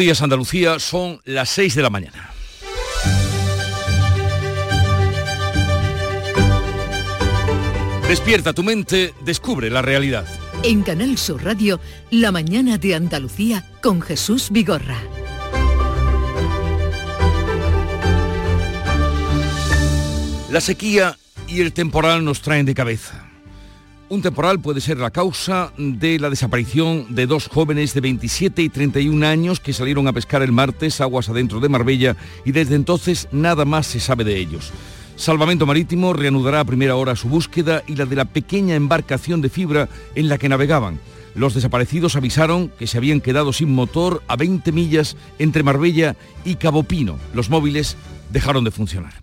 Días Andalucía son las 6 de la mañana. Despierta tu mente, descubre la realidad. En Canal Sur Radio, La mañana de Andalucía con Jesús Vigorra. La sequía y el temporal nos traen de cabeza. Un temporal puede ser la causa de la desaparición de dos jóvenes de 27 y 31 años que salieron a pescar el martes aguas adentro de Marbella y desde entonces nada más se sabe de ellos. Salvamento Marítimo reanudará a primera hora su búsqueda y la de la pequeña embarcación de fibra en la que navegaban. Los desaparecidos avisaron que se habían quedado sin motor a 20 millas entre Marbella y Cabo Pino. Los móviles dejaron de funcionar.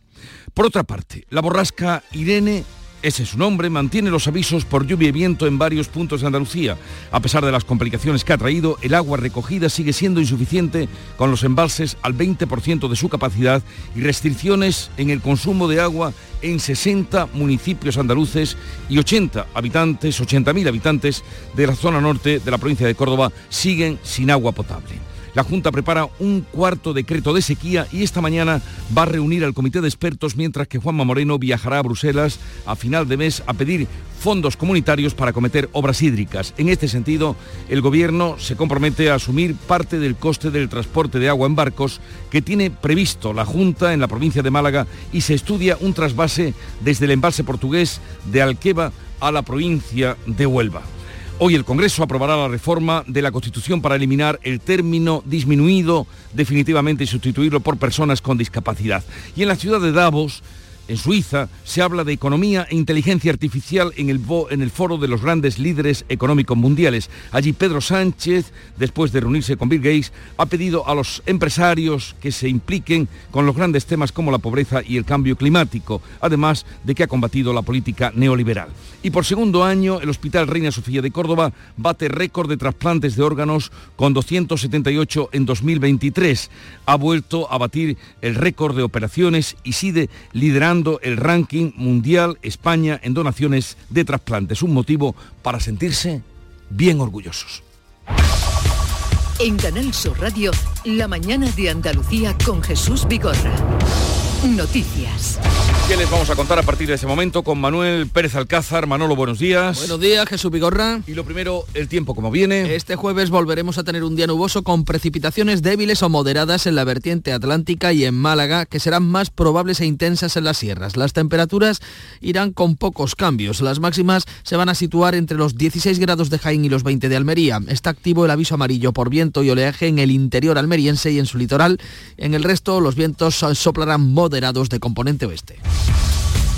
Por otra parte, la borrasca Irene ese es su nombre, mantiene los avisos por lluvia y viento en varios puntos de Andalucía. A pesar de las complicaciones que ha traído, el agua recogida sigue siendo insuficiente con los embalses al 20% de su capacidad y restricciones en el consumo de agua en 60 municipios andaluces y 80 habitantes, 80.000 habitantes de la zona norte de la provincia de Córdoba siguen sin agua potable. La Junta prepara un cuarto decreto de sequía y esta mañana va a reunir al comité de expertos mientras que Juanma Moreno viajará a Bruselas a final de mes a pedir fondos comunitarios para cometer obras hídricas. En este sentido, el Gobierno se compromete a asumir parte del coste del transporte de agua en barcos que tiene previsto la Junta en la provincia de Málaga y se estudia un trasvase desde el embalse portugués de Alqueva a la provincia de Huelva. Hoy el Congreso aprobará la reforma de la Constitución para eliminar el término disminuido definitivamente y sustituirlo por personas con discapacidad. Y en la ciudad de Davos en Suiza se habla de economía e inteligencia artificial en el, foro de los grandes líderes económicos mundiales. Allí Pedro Sánchez, después de reunirse con Bill Gates, ha pedido a los empresarios que se impliquen con los grandes temas como la pobreza y el cambio climático, además de que ha combatido la política neoliberal. Y por segundo año, el Hospital Reina Sofía de Córdoba bate récord de trasplantes de órganos con 278 en 2023. Ha vuelto a batir el récord de operaciones y sigue liderando el ranking mundial España en donaciones de trasplantes. Un motivo para sentirse bien orgullosos. En Canal Sur Radio, la mañana de Andalucía con Jesús Vigorra. Noticias. ¿Qué les vamos a contar a partir de ese momento con Manuel Pérez Alcázar? Manolo, buenos días. Buenos días, Jesús Vigorra. Y lo primero, el tiempo como viene. Este jueves volveremos a tener un día nuboso con precipitaciones débiles o moderadas en la vertiente atlántica y en Málaga, que serán más probables e intensas en las sierras. Las temperaturas irán con pocos cambios. Las máximas se van a situar entre los 16 grados de Jaén y los 20 de Almería. Está activo el aviso amarillo por viento y oleaje en el interior almeriense y en su litoral. En el resto, los vientos soplarán moderados de componente oeste.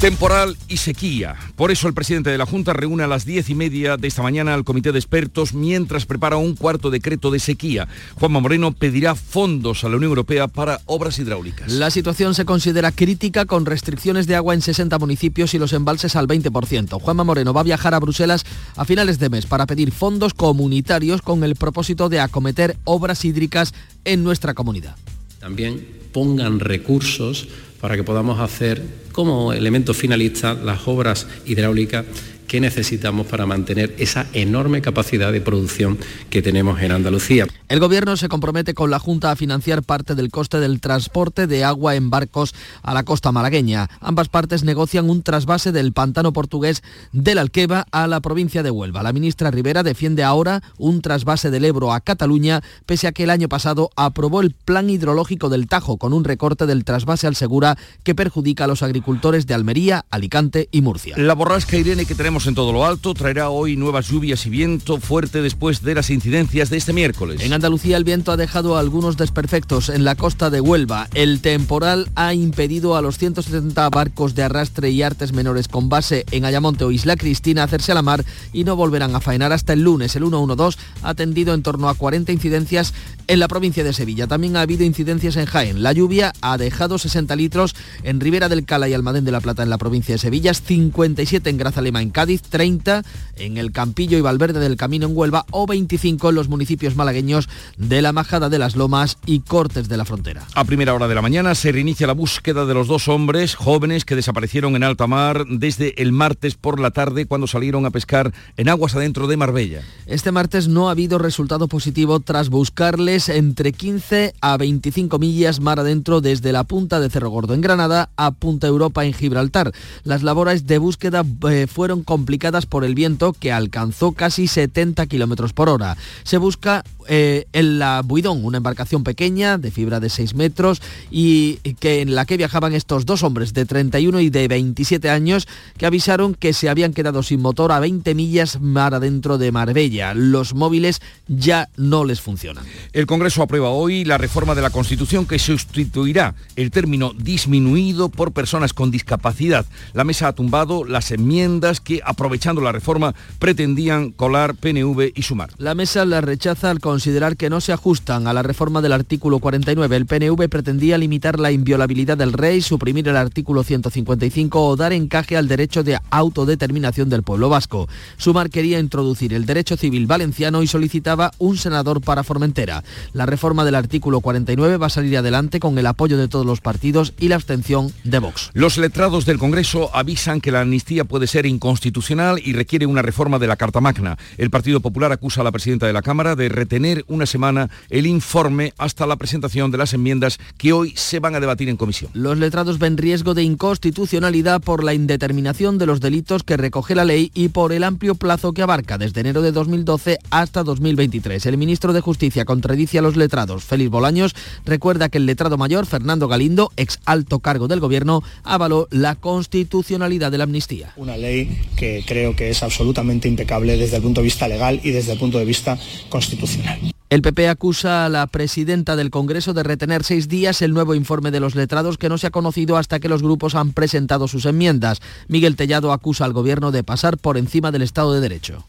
Temporal y sequía. Por eso el presidente de la Junta reúne a las diez y media de esta mañana al comité de expertos mientras prepara un cuarto decreto de sequía. Juanma Moreno pedirá fondos a la Unión Europea para obras hidráulicas. La situación se considera crítica con restricciones de agua en 60 municipios y los embalses al 20%. Juanma Moreno va a viajar a Bruselas a finales de mes para pedir fondos comunitarios con el propósito de acometer obras hídricas en nuestra comunidad. También pongan recursos para que podamos hacer como elemento finalista las obras hidráulicas que necesitamos para mantener esa enorme capacidad de producción que tenemos en Andalucía. El Gobierno se compromete con la Junta a financiar parte del coste del transporte de agua en barcos a la costa malagueña. Ambas partes negocian un trasvase del pantano portugués del Alqueva a la provincia de Huelva. La ministra Rivera defiende ahora un trasvase del Ebro a Cataluña, pese a que el año pasado aprobó el plan hidrológico del Tajo con un recorte del trasvase al Segura que perjudica a los agricultores de Almería, Alicante y Murcia. La borrasca Irene que tenemos en todo lo alto traerá hoy nuevas lluvias y viento fuerte después de las incidencias de este miércoles. En Andalucía el viento ha dejado algunos desperfectos en la costa de Huelva. El temporal ha impedido a los 170 barcos de arrastre y artes menores con base en Ayamonte o Isla Cristina hacerse a la mar y no volverán a faenar hasta el lunes. El 112 ha atendido en torno a 40 incidencias en la provincia de Sevilla. También ha habido incidencias en Jaén. La lluvia ha dejado 60 litros en Ribera del Cala y Almadén de la Plata en la provincia de Sevilla, 57 en Grazalema en Cádiz, Cádiz, 30 en el Campillo y Valverde del Camino en Huelva o 25 en los municipios malagueños de la Majada de las Lomas y Cortes de la Frontera. A primera hora de la mañana se reinicia la búsqueda de los dos hombres jóvenes que desaparecieron en alta mar desde el martes por la tarde cuando salieron a pescar en aguas adentro de Marbella. Este martes no ha habido resultado positivo tras buscarles entre 15 a 25 millas mar adentro desde la punta de Cerro Gordo en Granada a Punta Europa en Gibraltar. Las labores de búsqueda eh, fueron complicadas por el viento que alcanzó casi 70 kilómetros por hora. Se busca eh, en la Buidón, una embarcación pequeña de fibra de 6 metros y que en la que viajaban estos dos hombres de 31 y de 27 años que avisaron que se habían quedado sin motor a 20 millas mar adentro de Marbella. Los móviles ya no les funcionan. El Congreso aprueba hoy la reforma de la Constitución que sustituirá el término disminuido por personas con discapacidad. La mesa ha tumbado las enmiendas que, aprovechando la reforma, pretendían colar PNV y sumar. La mesa la rechaza al considerar que no se ajustan a la reforma del artículo 49. El PNV pretendía limitar la inviolabilidad del rey, suprimir el artículo 155 o dar encaje al derecho de autodeterminación del pueblo vasco. Sumar quería introducir el derecho civil valenciano y solicitaba un senador para Formentera. La reforma del artículo 49 va a salir adelante con el apoyo de todos los partidos y la abstención de Vox. Los letrados del Congreso avisan que la amnistía puede ser inconstitucional y requiere una reforma de la Carta Magna. El Partido Popular acusa a la presidenta de la Cámara de retener una semana el informe hasta la presentación de las enmiendas que hoy se van a debatir en comisión. Los letrados ven riesgo de inconstitucionalidad por la indeterminación de los delitos que recoge la ley y por el amplio plazo que abarca desde enero de 2012 hasta 2023. El ministro de Justicia contradice a los letrados. Félix Bolaños recuerda que el letrado mayor, Fernando Galindo, ex alto cargo del gobierno, avaló la constitucionalidad de la amnistía. Una ley que creo que es absolutamente impecable desde el punto de vista legal y desde el punto de vista constitucional. El PP acusa a la presidenta del Congreso de retener seis días el nuevo informe de los letrados que no se ha conocido hasta que los grupos han presentado sus enmiendas. Miguel Tellado acusa al Gobierno de pasar por encima del Estado de Derecho.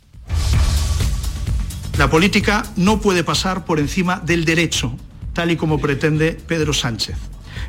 La política no puede pasar por encima del derecho, tal y como pretende Pedro Sánchez.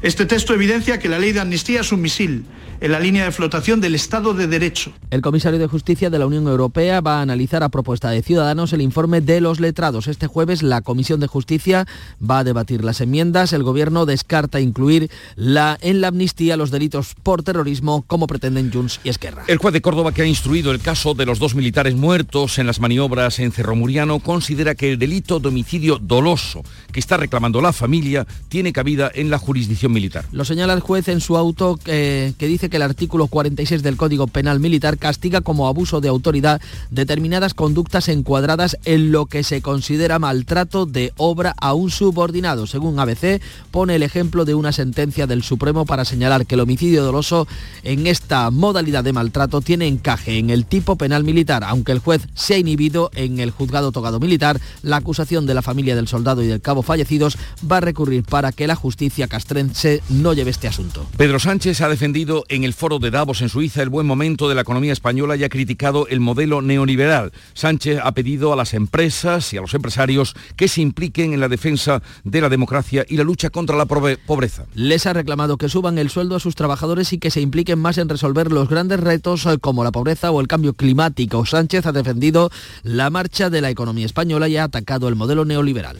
Este texto evidencia que la ley de amnistía es un misil en la línea de flotación del Estado de Derecho. El comisario de Justicia de la Unión Europea va a analizar a propuesta de Ciudadanos el informe de los letrados. Este jueves la Comisión de Justicia va a debatir las enmiendas. El Gobierno descarta incluir la, en la amnistía los delitos por terrorismo como pretenden Junts y Esquerra. El juez de Córdoba que ha instruido el caso de los dos militares muertos en las maniobras en Cerro Muriano considera que el delito de homicidio doloso que está reclamando la familia tiene cabida en la jurisdicción militar. Lo señala el juez en su auto eh, que dice que el artículo 46 del Código Penal Militar castiga como abuso de autoridad determinadas conductas encuadradas en lo que se considera maltrato de obra a un subordinado. Según ABC, pone el ejemplo de una sentencia del Supremo para señalar que el homicidio doloso en esta modalidad de maltrato tiene encaje en el tipo penal militar, aunque el juez se ha inhibido en el juzgado togado militar, la acusación de la familia del soldado y del cabo fallecidos va a recurrir para que la justicia castrense no lleve este asunto. Pedro Sánchez ha defendido en el foro de Davos en Suiza el buen momento de la economía española y ha criticado el modelo neoliberal. Sánchez ha pedido a las empresas y a los empresarios que se impliquen en la defensa de la democracia y la lucha contra la pobreza. Les ha reclamado que suban el sueldo a sus trabajadores y que se impliquen más en resolver los grandes retos eh, como la pobreza o el cambio climático. Sánchez ha defendido la marcha de la economía española y ha atacado el modelo neoliberal.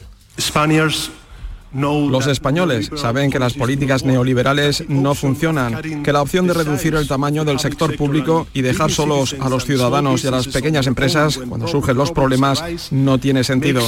Los españoles saben que las políticas neoliberales no funcionan, que la opción de reducir el tamaño del sector público y dejar solos a los ciudadanos y a las pequeñas empresas cuando surgen los problemas no tiene sentido.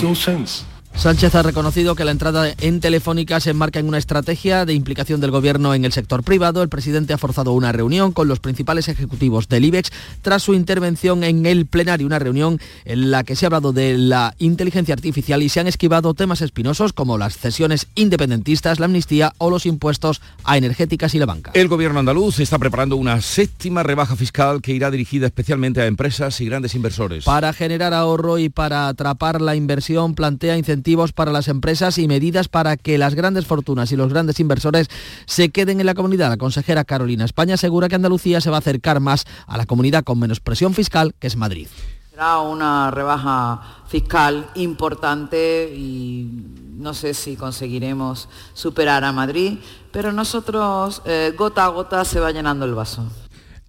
Sánchez ha reconocido que la entrada en Telefónica se enmarca en una estrategia de implicación del gobierno en el sector privado. El presidente ha forzado una reunión con los principales ejecutivos del IBEX tras su intervención en el plenario, una reunión en la que se ha hablado de la inteligencia artificial y se han esquivado temas espinosos como las cesiones independentistas, la amnistía o los impuestos a energéticas y la banca. El gobierno andaluz está preparando una séptima rebaja fiscal que irá dirigida especialmente a empresas y grandes inversores. Para generar ahorro y para atrapar la inversión plantea incentivos para las empresas y medidas para que las grandes fortunas y los grandes inversores se queden en la comunidad. La consejera Carolina España asegura que Andalucía se va a acercar más a la comunidad con menos presión fiscal, que es Madrid. Será una rebaja fiscal importante y no sé si conseguiremos superar a Madrid, pero nosotros eh, gota a gota se va llenando el vaso.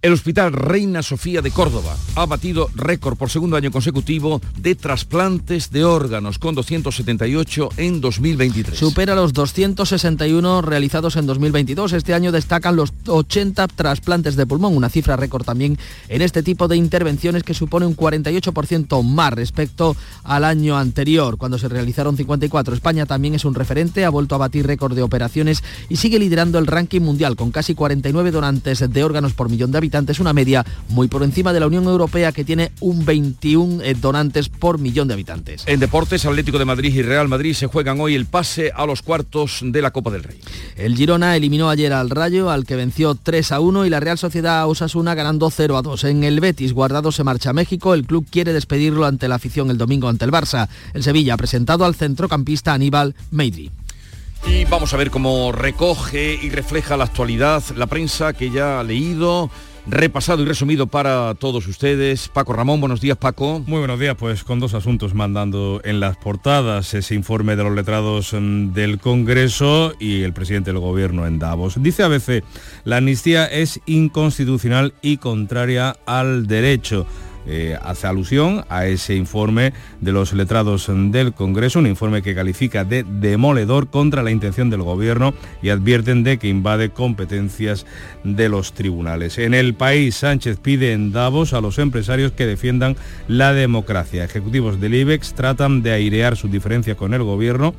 El Hospital Reina Sofía de Córdoba ha batido récord por segundo año consecutivo de trasplantes de órganos, con 278 en 2023. Supera los 261 realizados en 2022. Este año destacan los 80 trasplantes de pulmón, una cifra récord también en este tipo de intervenciones que supone un 48% más respecto al año anterior, cuando se realizaron 54. España también es un referente, ha vuelto a batir récord de operaciones y sigue liderando el ranking mundial con casi 49 donantes de órganos por millón de habitantes es una media muy por encima de la Unión Europea que tiene un 21 eh, donantes por millón de habitantes. En deportes, Atlético de Madrid y Real Madrid se juegan hoy el pase a los cuartos de la Copa del Rey. El Girona eliminó ayer al Rayo, al que venció 3 a 1 y la Real Sociedad Osasuna ganando 0 a 2. En el Betis, Guardado se marcha a México, el club quiere despedirlo ante la afición el domingo ante el Barça. El Sevilla ha presentado al centrocampista Aníbal Meidri. Y vamos a ver cómo recoge y refleja la actualidad la prensa que ya ha leído repasado y resumido para todos ustedes. Paco Ramón, buenos días Paco. Muy buenos días, pues con dos asuntos mandando en las portadas ese informe de los letrados mm, del Congreso y el presidente del Gobierno en Davos. Dice a veces, la amnistía es inconstitucional y contraria al derecho. Eh, hace alusión a ese informe de los letrados del Congreso, un informe que califica de demoledor contra la intención del Gobierno y advierten de que invade competencias de los tribunales. En el país, Sánchez pide en Davos a los empresarios que defiendan la democracia. Ejecutivos del IBEX tratan de airear su diferencia con el Gobierno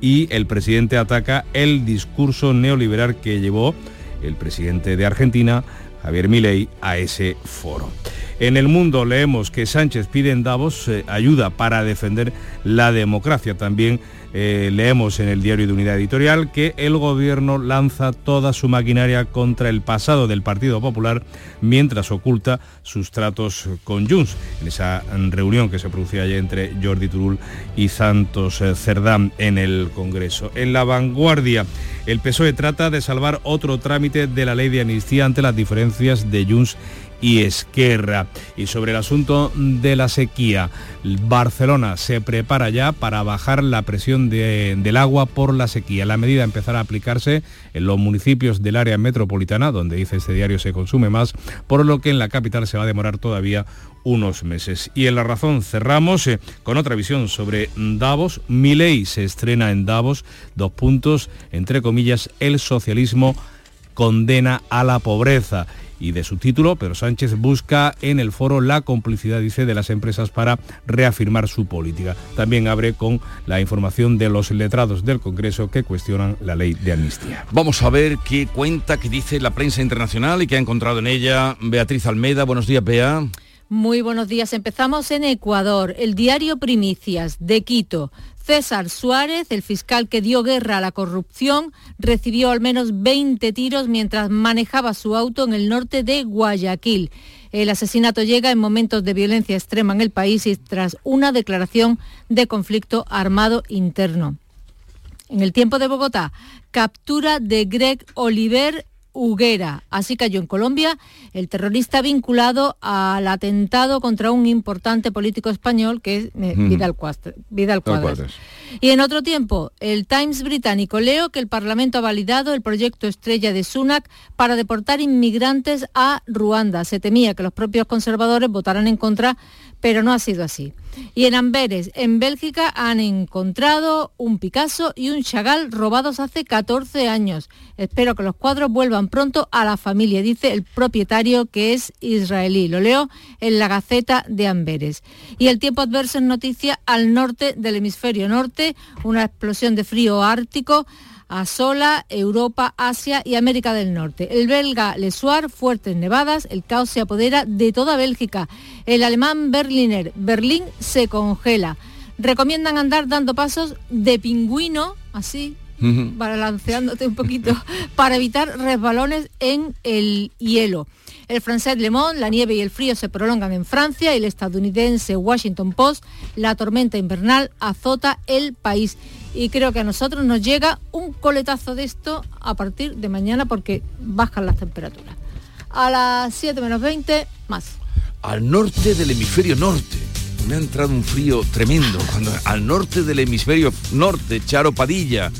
y el presidente ataca el discurso neoliberal que llevó el presidente de Argentina, Javier Milei, a ese foro. En el mundo leemos que Sánchez pide en Davos eh, ayuda para defender la democracia. También eh, leemos en el diario de Unidad Editorial que el gobierno lanza toda su maquinaria contra el pasado del Partido Popular mientras oculta sus tratos con Junts. En esa reunión que se producía ayer entre Jordi Turul y Santos eh, Cerdán en el Congreso. En la vanguardia, el PSOE trata de salvar otro trámite de la ley de amnistía ante las diferencias de Junts y Esquerra. Y sobre el asunto de la sequía, Barcelona se prepara ya para bajar la presión del agua por la sequía. La medida empezará a aplicarse en los municipios del área metropolitana, donde dice este diario se consume más, por lo que en la capital se va a demorar todavía unos meses. Y en La Razón cerramos eh, con otra visión sobre Davos. Milei se estrena en Davos, dos puntos, entre comillas, el socialismo condena a la pobreza y de su título, pero Sánchez busca en el foro la complicidad, dice, de las empresas para reafirmar su política. También abre con la información de los letrados del Congreso que cuestionan la ley de amnistía. Vamos a ver qué cuenta, qué dice la prensa internacional y qué ha encontrado en ella Beatriz Almeida. Buenos días, Bea. Muy buenos días. Empezamos en Ecuador. El diario Primicias de Quito César Suárez, el fiscal que dio guerra a la corrupción, recibió al menos 20 tiros mientras manejaba su auto en el norte de Guayaquil. El asesinato llega en momentos de violencia extrema en el país y tras una declaración de conflicto armado interno. En el tiempo de Bogotá, captura de Greg Oliver Huguera. Así cayó en Colombia el terrorista vinculado al atentado contra un importante político español que es eh, Vidal, Cuadras. Y en otro tiempo, el Times británico leo que el Parlamento ha validado el proyecto estrella de Sunak para deportar inmigrantes a Ruanda. Se temía que los propios conservadores votaran en contra, pero no ha sido así. Y en Amberes, en Bélgica, han encontrado un Picasso y un Chagall robados hace 14 años. Espero que los cuadros vuelvan pronto a la familia, dice el propietario que es israelí. Lo leo en la Gaceta de Amberes. Y el tiempo adverso en noticia al norte del hemisferio norte, una explosión de frío ártico asola Europa, Asia y América del Norte. El belga Lesuar, fuertes nevadas, el caos se apodera de toda Bélgica. El alemán Berliner, Berlín se congela. Recomiendan andar dando pasos de pingüino, así, balanceándote un poquito, para evitar resbalones en el hielo. El francés Le Monde, la nieve y el frío se prolongan en Francia y el estadounidense Washington Post, la tormenta invernal azota el país y creo que a nosotros nos llega un coletazo de esto a partir de mañana porque bajan las temperaturas. A las 7 menos 20, más. Al norte del hemisferio norte. Me ha entrado un frío tremendo. Cuando, al norte del hemisferio norte, Charo Padilla.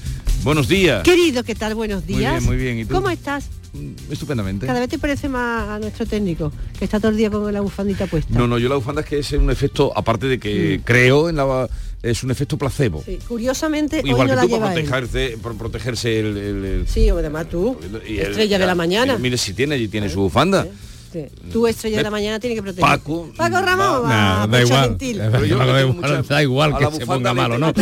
Buenos días. Querido, ¿qué tal? Buenos días. Muy bien, muy bien. ¿Y tú? ¿Cómo estás? Mm, estupendamente. Cada vez te parece más a nuestro técnico, que está todo el día con la bufandita puesta. No, no, yo la bufanda es que es un efecto, aparte de que creo en la es un efecto placebo. Sí, curiosamente Igual hoy no que tú la para protegerse, por protegerse el, el- el- Sí, o además tú, y estrella de la mañana. Mire si tiene, allí tiene su bufanda. Sí. Tú, estrella de la mañana, tiene que proteger. Paco, Paco Ramón, va- va, Nah, da igual. gentil. Pero yo Da igual, mucha- da igual a que se ponga malo, ¿no?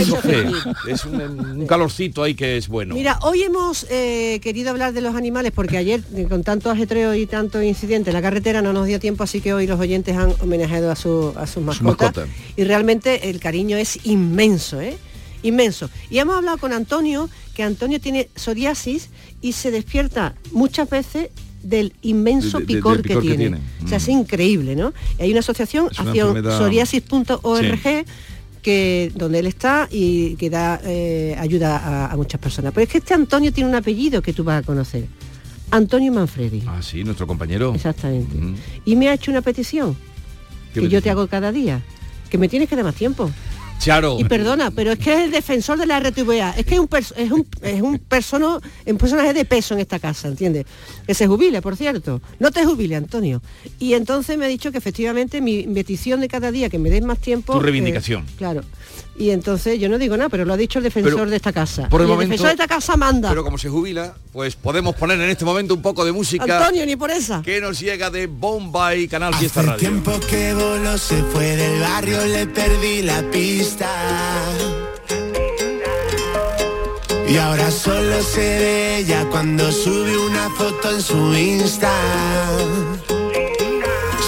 Es un, un calorcito ahí que es bueno. Mira, hoy hemos eh, querido hablar de los animales porque ayer, eh, con tanto ajetreo y tanto incidente en la carretera, no nos dio tiempo, así que hoy los oyentes han homenajeado a, su- a sus mascotas. mascota. Y realmente el cariño es inmenso, ¿eh? Inmenso. Y hemos hablado con Antonio, que Antonio tiene psoriasis y se despierta muchas veces del inmenso De- de- de- picor, del picor que que tiene. tiene. O sea, es Mm. increíble, ¿no? Y hay una asociación, enfermedad- psoriasis.org, que donde él está y que da eh, ayuda a, a muchas personas. Pero es que este Antonio tiene un apellido que tú vas a conocer. Antonio Manfredi. Ah, sí, nuestro compañero. Exactamente. Mm. Y me ha hecho una petición ¿Qué que yo te hago cada día. Que me tienes que dar más tiempo. Charo. Y perdona, pero es que es el defensor de la RTVA. Es que es un, es un, es un, persono- un personaje de peso en esta casa, ¿entiendes? Que se jubile, por cierto. No te jubile, Antonio. Y entonces me ha dicho que efectivamente mi petición de cada día, que me des más tiempo... Tu eh, reivindicación. claro. Y entonces yo no digo nada, pero lo ha dicho el defensor Pero, de esta casa. por el y el momento- defensor de esta casa manda. Pero como se jubila, pues podemos poner en este momento un poco de música Antonio, ni por esa. que nos llega de Bombay Canal Fiesta Hace Radio. tiempo que voló, se fue del barrio, le perdí la pista. Y ahora solo se ve ella cuando sube una foto en su Insta.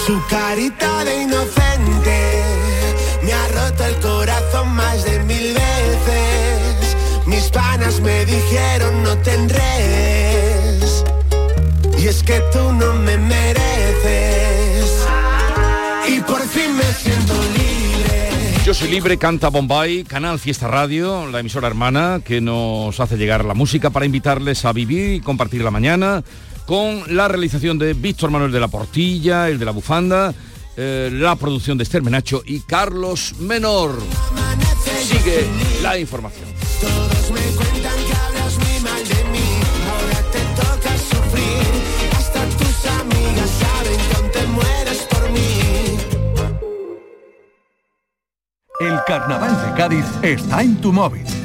Su carita de inocente me ha roto el corazón más de mil veces. Mis panas me dijeron no tendrés. Y es que tú no me mereces. Y por fin me siento libre. Yo soy libre, canta Bombay, Canal Fiesta Radio, la emisora hermana que nos hace llegar la música para invitarles a vivir y compartir la mañana con la realización de Víctor Manuel de la Portilla, el de la bufanda, eh, la producción de Esther Menacho y Carlos Menor. Sigue la información. Todos me cuentan que hablas muy mal de mí. Ahora te toca sufrir. Hasta tus amigas saben que aún te mueres por mí. El carnaval de Cádiz está en tu móvil.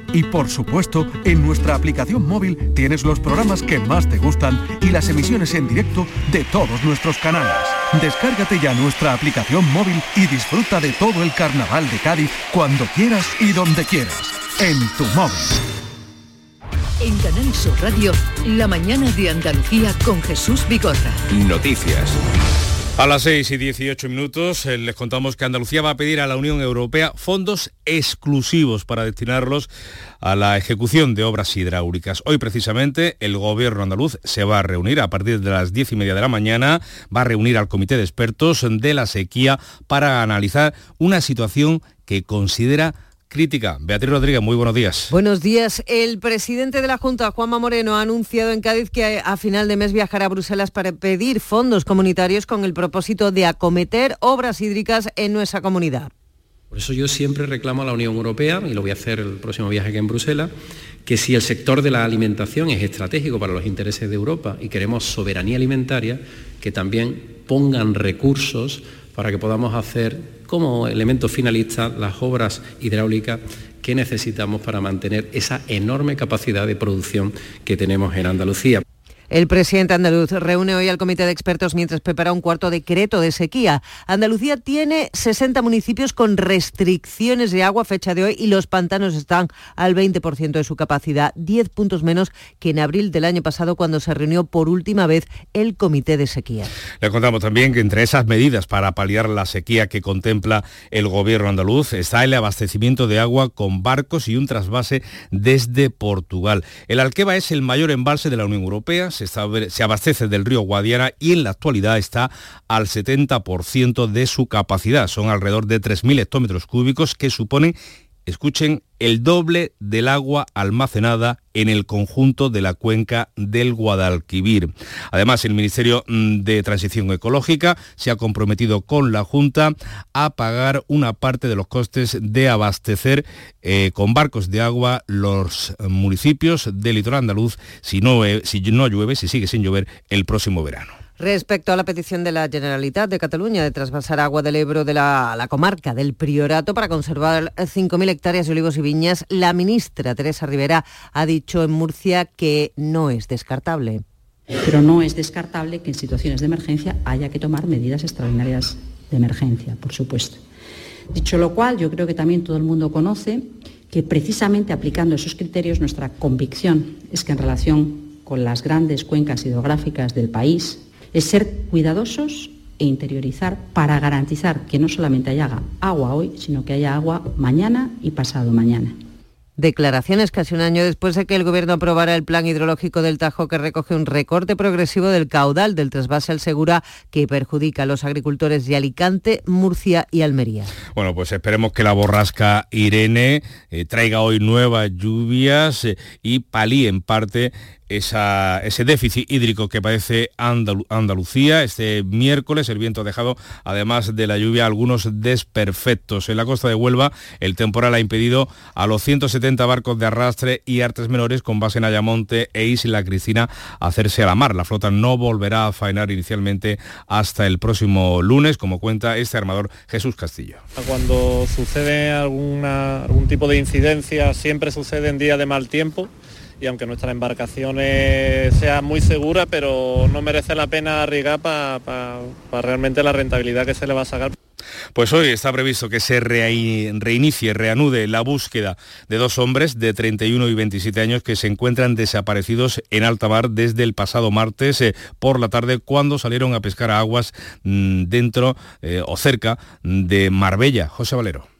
Y por supuesto, en nuestra aplicación móvil tienes los programas que más te gustan y las emisiones en directo de todos nuestros canales. Descárgate ya nuestra aplicación móvil y disfruta de todo el Carnaval de Cádiz cuando quieras y donde quieras. En tu móvil. En Canal Sur Radio, la mañana de Andalucía con Jesús Vigorra. Noticias. A las 6 y 18 minutos eh, les contamos que Andalucía va a pedir a la Unión Europea fondos exclusivos para destinarlos a la ejecución de obras hidráulicas. Hoy precisamente el gobierno andaluz se va a reunir a partir de las 10 y media de la mañana, va a reunir al comité de expertos de la sequía para analizar una situación que considera crítica. Beatriz Rodríguez, muy buenos días. Buenos días. El presidente de la Junta, Juanma Moreno, ha anunciado en Cádiz que a final de mes viajará a Bruselas para pedir fondos comunitarios con el propósito de acometer obras hídricas en nuestra comunidad. Por eso yo siempre reclamo a la Unión Europea, y lo voy a hacer el próximo viaje aquí en Bruselas, que si el sector de la alimentación es estratégico para los intereses de Europa y queremos soberanía alimentaria, que también pongan recursos para que podamos hacer como elemento finalista las obras hidráulicas que necesitamos para mantener esa enorme capacidad de producción que tenemos en Andalucía. El presidente andaluz reúne hoy al comité de expertos mientras prepara un cuarto decreto de sequía. Andalucía tiene 60 municipios con restricciones de agua a fecha de hoy y los pantanos están al 20% de su capacidad, 10 puntos menos que en abril del año pasado cuando se reunió por última vez el comité de sequía. Le contamos también que entre esas medidas para paliar la sequía que contempla el gobierno andaluz está el abastecimiento de agua con barcos y un trasvase desde Portugal. El Alqueva es el mayor embalse de la Unión Europea, se, abastece del río Guadiana y en la actualidad está al 70% de su capacidad. Son alrededor de 3.000 hectómetros cúbicos que suponen escuchen, el doble del agua almacenada en el conjunto de la cuenca del Guadalquivir. Además, el Ministerio mm, de Transición Ecológica se ha comprometido con la Junta a pagar una parte de los costes de abastecer eh, con barcos de agua los municipios del litoral andaluz si no, si no llueve, si sigue sin llover el próximo verano. Respecto a la petición de la Generalitat de Cataluña de trasvasar agua del Ebro de la, la comarca del Priorato para conservar 5.000 hectáreas de olivos y viñas, la ministra Teresa Rivera ha dicho en Murcia que no es descartable. Pero no es descartable que en situaciones de emergencia haya que tomar medidas extraordinarias de emergencia, por supuesto. Dicho lo cual, yo creo que también todo el mundo conoce que precisamente aplicando esos criterios nuestra convicción es que en relación con las grandes cuencas hidrográficas del país, es ser cuidadosos e interiorizar para garantizar que no solamente haya agua hoy, sino que haya agua mañana y pasado mañana. Declaraciones casi un año después de que el Gobierno aprobara el plan hidrológico del Tajo que recoge un recorte progresivo del caudal del trasvase al Segura que perjudica a los agricultores de Alicante, Murcia y Almería. Bueno, pues esperemos que la borrasca Irene eh, traiga hoy nuevas lluvias eh, y palíe en parte ese déficit hídrico que padece Andalucía. Este miércoles el viento ha dejado, además de la lluvia, algunos desperfectos. En la costa de Huelva, el temporal ha impedido a los 170 barcos de arrastre y artes menores con base en Ayamonte e Isla Cristina hacerse a la mar. La flota no volverá a faenar inicialmente hasta el próximo lunes, como cuenta este armador Jesús Castillo. Cuando sucede algún tipo de incidencia, siempre sucede en días de mal tiempo y aunque nuestra embarcación sea muy segura, pero no merece la pena arriesgar para realmente la rentabilidad que se le va a sacar. Pues hoy está previsto que se reinicie, reanude la búsqueda de dos hombres de 31 y 27 años que se encuentran desaparecidos en alta mar desde el pasado martes eh, por la tarde cuando salieron a pescar a aguas mm, dentro eh, o cerca de Marbella. José Valero.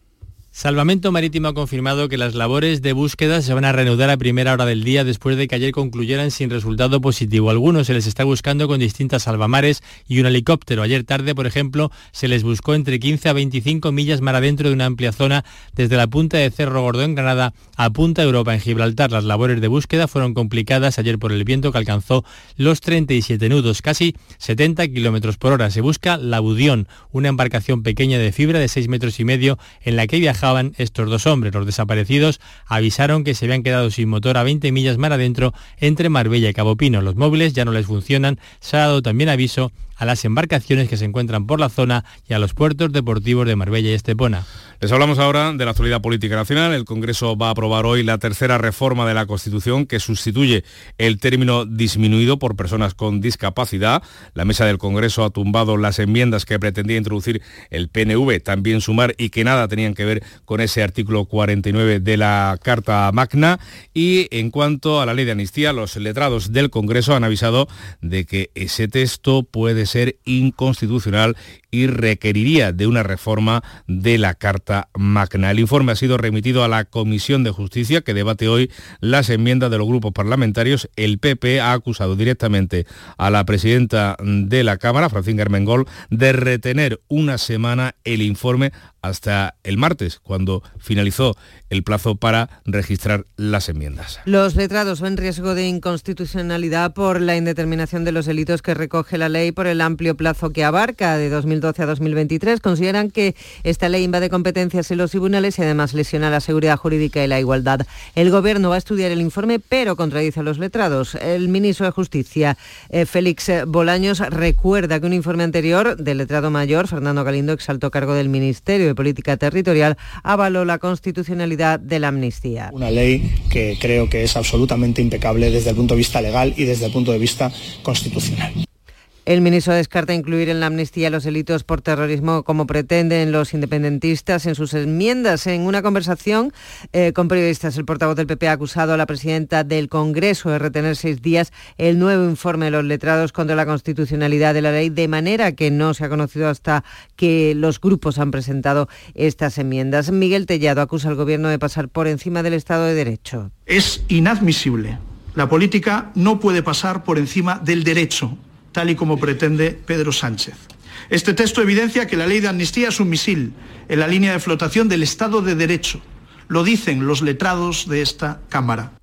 Salvamento Marítimo ha confirmado que las labores de búsqueda se van a reanudar a primera hora del día después de que ayer concluyeran sin resultado positivo. algunos se les está buscando con distintas salvamares y un helicóptero. Ayer tarde, por ejemplo, se les buscó entre 15 a 25 millas mar adentro de una amplia zona desde la punta de Cerro Gordo en Granada a Punta Europa en Gibraltar. Las labores de búsqueda fueron complicadas ayer por el viento que alcanzó los 37 nudos, casi 70 kilómetros por hora. Se busca la Budión, una embarcación pequeña de fibra de 6 metros y medio en la que viaja estos dos hombres. Los desaparecidos avisaron que se habían quedado sin motor a 20 millas mar adentro entre Marbella y Cabo Pino. Los móviles ya no les funcionan. Se ha dado también aviso a las embarcaciones que se encuentran por la zona y a los puertos deportivos de Marbella y Estepona. Les hablamos ahora de la actualidad política nacional. El Congreso va a aprobar hoy la tercera reforma de la Constitución que sustituye el término disminuido por personas con discapacidad. La mesa del Congreso ha tumbado las enmiendas que pretendía introducir el PNV, también sumar y que nada tenían que ver con ese artículo 49 de la Carta Magna. Y en cuanto a la ley de amnistía, los letrados del Congreso han avisado de que ese texto puede ser inconstitucional y requeriría de una reforma de la Carta Magna. El informe ha sido remitido a la Comisión de Justicia que debate hoy las enmiendas de los grupos parlamentarios. El PP ha acusado directamente a la presidenta de la Cámara, Francina Armengol, de retener una semana el informe hasta el martes, cuando finalizó el plazo para registrar las enmiendas. Los letrados ven riesgo de inconstitucionalidad por la indeterminación de los delitos que recoge la ley por el amplio plazo que abarca de 2012 a 2023. Consideran que esta ley invade competencias en los tribunales y además lesiona la seguridad jurídica y la igualdad. El Gobierno va a estudiar el informe, pero contradice a los letrados. El ministro de Justicia, eh, Félix Bolaños, recuerda que un informe anterior del letrado mayor, Fernando Galindo, exaltó cargo del Ministerio de Política Territorial avaló la constitucionalidad de la amnistía. Una ley que creo que es absolutamente impecable desde el punto de vista legal y desde el punto de vista constitucional. El ministro descarta incluir en la amnistía los delitos por terrorismo como pretenden los independentistas en sus enmiendas. En una conversación eh, con periodistas, el portavoz del PP ha acusado a la presidenta del Congreso de retener seis días el nuevo informe de los letrados contra la constitucionalidad de la ley, de manera que no se ha conocido hasta que los grupos han presentado estas enmiendas. Miguel Tellado acusa al Gobierno de pasar por encima del Estado de Derecho. Es inadmisible La política no puede pasar por encima del derecho, tal y como pretende Pedro Sánchez. Este texto evidencia que la ley de amnistía es un misil en la línea de flotación del Estado de Derecho. Lo dicen los letrados de esta Cámara.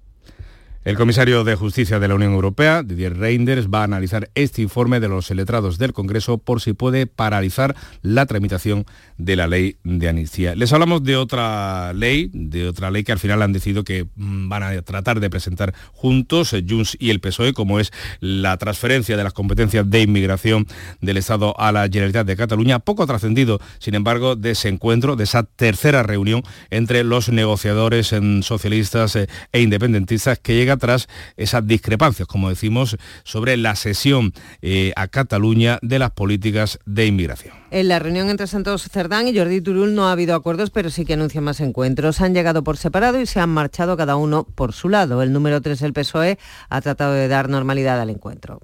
El comisario de Justicia de la Unión Europea, Didier Reinders, va a analizar este informe de los letrados del Congreso por si puede paralizar la tramitación de la ley de amnistía. Les hablamos de otra ley, de otra ley que al final han decidido que mm, van a tratar de presentar juntos eh, Junts y el PSOE, como es la transferencia de las competencias de inmigración del Estado a la Generalitat de Cataluña. Poco trascendido, sin embargo, de ese encuentro, de esa tercera reunión entre los negociadores socialistas eh, e independentistas que llega tras esas discrepancias, como decimos, sobre la sesión eh, a Cataluña de las políticas de inmigración. En la reunión entre Santos Cerdán y Jordi Turul no ha habido acuerdos, pero sí que anuncian más encuentros. Han llegado por separado y se han marchado cada uno por su lado. El número 3 del PSOE ha tratado de dar normalidad al encuentro.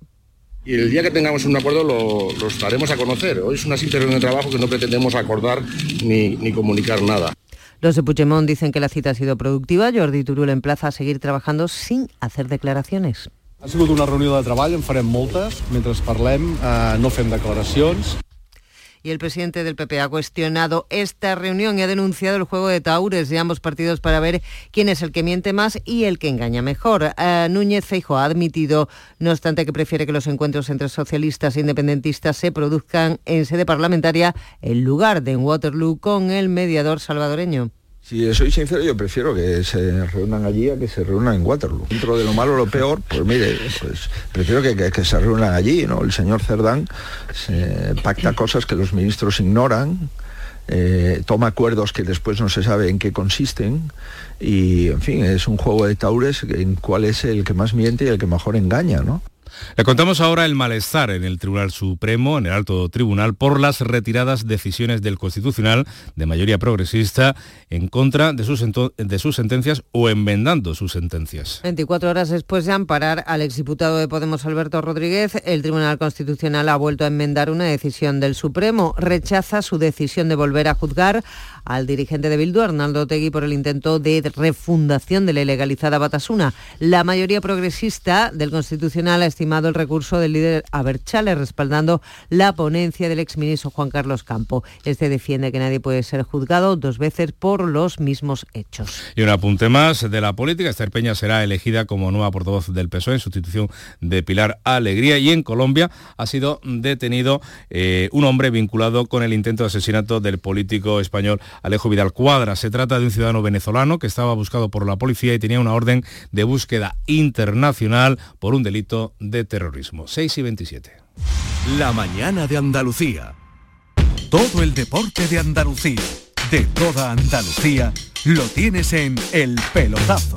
Y el día que tengamos un acuerdo lo, lo daremos a conocer. Hoy es una simple reunión de trabajo que no pretendemos acordar ni, ni comunicar nada. Los de Puigdemont dicen que la cita ha sido productiva. Jordi Turul emplaza a seguir trabajando sin hacer declaraciones. Ha sigut una reunió de treball, en farem moltes. Mentre parlem, eh, no fem declaracions. Y el presidente del PP ha cuestionado esta reunión y ha denunciado el juego de taures de ambos partidos para ver quién es el que miente más y el que engaña mejor. Eh, Núñez Feijo ha admitido, no obstante, que prefiere que los encuentros entre socialistas e independentistas se produzcan en sede parlamentaria en lugar de en Waterloo con el mediador salvadoreño. Si soy sincero, yo prefiero que se reúnan allí a que se reúnan en Waterloo. Dentro de lo malo, lo peor, pues mire, pues prefiero que, se reúnan allí, ¿no? El señor Cerdán pacta cosas que los ministros ignoran, eh, toma acuerdos que después no se sabe en qué consisten y, en fin, es un juego de taures en cuál es el que más miente y el que mejor engaña, ¿no? Le contamos ahora el malestar en el Tribunal Supremo, en el Alto Tribunal, por las retiradas decisiones del Constitucional de mayoría progresista en contra de sus, de sus sentencias o enmendando sus sentencias. 24 horas después de amparar al exdiputado de Podemos Alberto Rodríguez, el Tribunal Constitucional ha vuelto a enmendar una decisión del Supremo. Rechaza su decisión de volver a juzgar al dirigente de Bildu, Arnaldo Tegui, por el intento de refundación de la ilegalizada Batasuna. La mayoría progresista del Constitucional ha estimado el recurso del líder Aberchale, respaldando la ponencia del exministro Juan Carlos Campo. Este defiende que nadie puede ser juzgado dos veces por los mismos hechos. Y un apunte más de la política. Esther Peña será elegida como nueva portavoz del PSOE en sustitución de Pilar Alegría. Y en Colombia ha sido detenido eh, un hombre vinculado con el intento de asesinato del político español Alejo Vidal Cuadra. Se trata de un ciudadano venezolano que estaba buscado por la policía y tenía una orden de búsqueda internacional por un delito de terrorismo. 6 y 27. La mañana de Andalucía. Todo el deporte de Andalucía, de toda Andalucía lo tienes en El Pelotazo.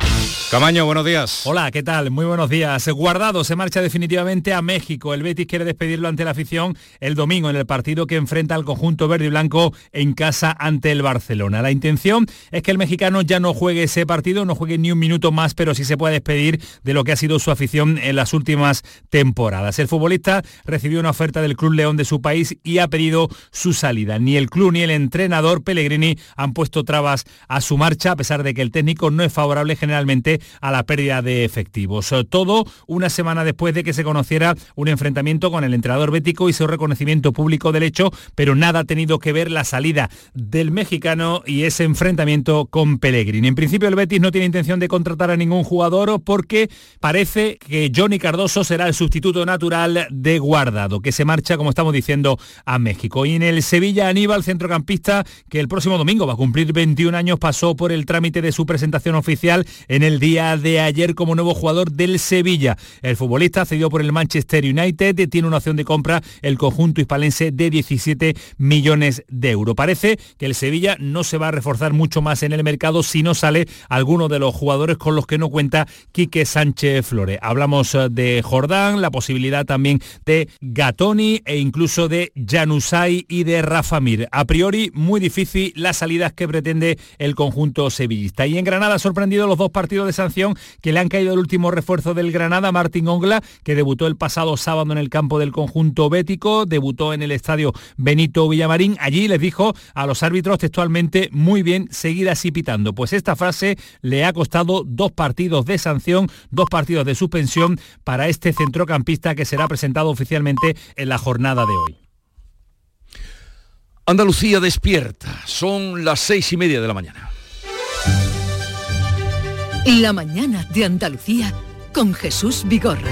Camaño, buenos días. Hola, ¿qué tal? Muy buenos días. Guardado se marcha definitivamente a México. El Betis quiere despedirlo ante la afición el domingo en el partido que enfrenta al conjunto verde y blanco en casa ante el Barcelona. La intención es que el mexicano ya no juegue ese partido, no juegue ni un minuto más, pero sí se puede despedir de lo que ha sido su afición en las últimas temporadas. El futbolista recibió una oferta del Club León de su país y ha pedido su salida. Ni el club ni el entrenador Pellegrini han puesto trabas a su marcha, a pesar de que el técnico no es favorable generalmente a la pérdida de efectivos. Todo una semana después de que se conociera un enfrentamiento con el entrenador bético y su reconocimiento público del hecho, pero nada ha tenido que ver la salida del mexicano y ese enfrentamiento con Pellegrini. En principio el Betis no tiene intención de contratar a ningún jugador porque parece que Johnny Cardoso será el sustituto natural de Guardado, que se marcha, como estamos diciendo, a México. Y en el Sevilla, Aníbal, centrocampista, que el próximo domingo va a cumplir 21 años, pasó por el trámite de su presentación oficial en el día día de ayer como nuevo jugador del Sevilla. El futbolista cedió por el Manchester United, tiene una opción de compra el conjunto hispalense de 17 millones de euros. Parece que el Sevilla no se va a reforzar mucho más en el mercado si no sale alguno de los jugadores con los que no cuenta Quique Sánchez Flores. Hablamos eh, de Jordán, la posibilidad también de Gatoni e incluso de Janusay y de Rafa Mir. A priori, muy difícil las salidas que pretende el conjunto sevillista. Y en Granada ha sorprendido los dos partidos de sanción que le han caído el último refuerzo del Granada, Martín Ongla, que debutó el pasado sábado en el campo del conjunto bético, debutó en el estadio Benito Villamarín. Allí les dijo a los árbitros textualmente, muy bien, seguir así pitando. Pues esta frase le ha costado dos partidos de sanción, dos partidos de suspensión para este centrocampista que será presentado oficialmente en la jornada de hoy. Andalucía despierta. Son las seis y media de la mañana. La mañana de Andalucía con Jesús Vigorra.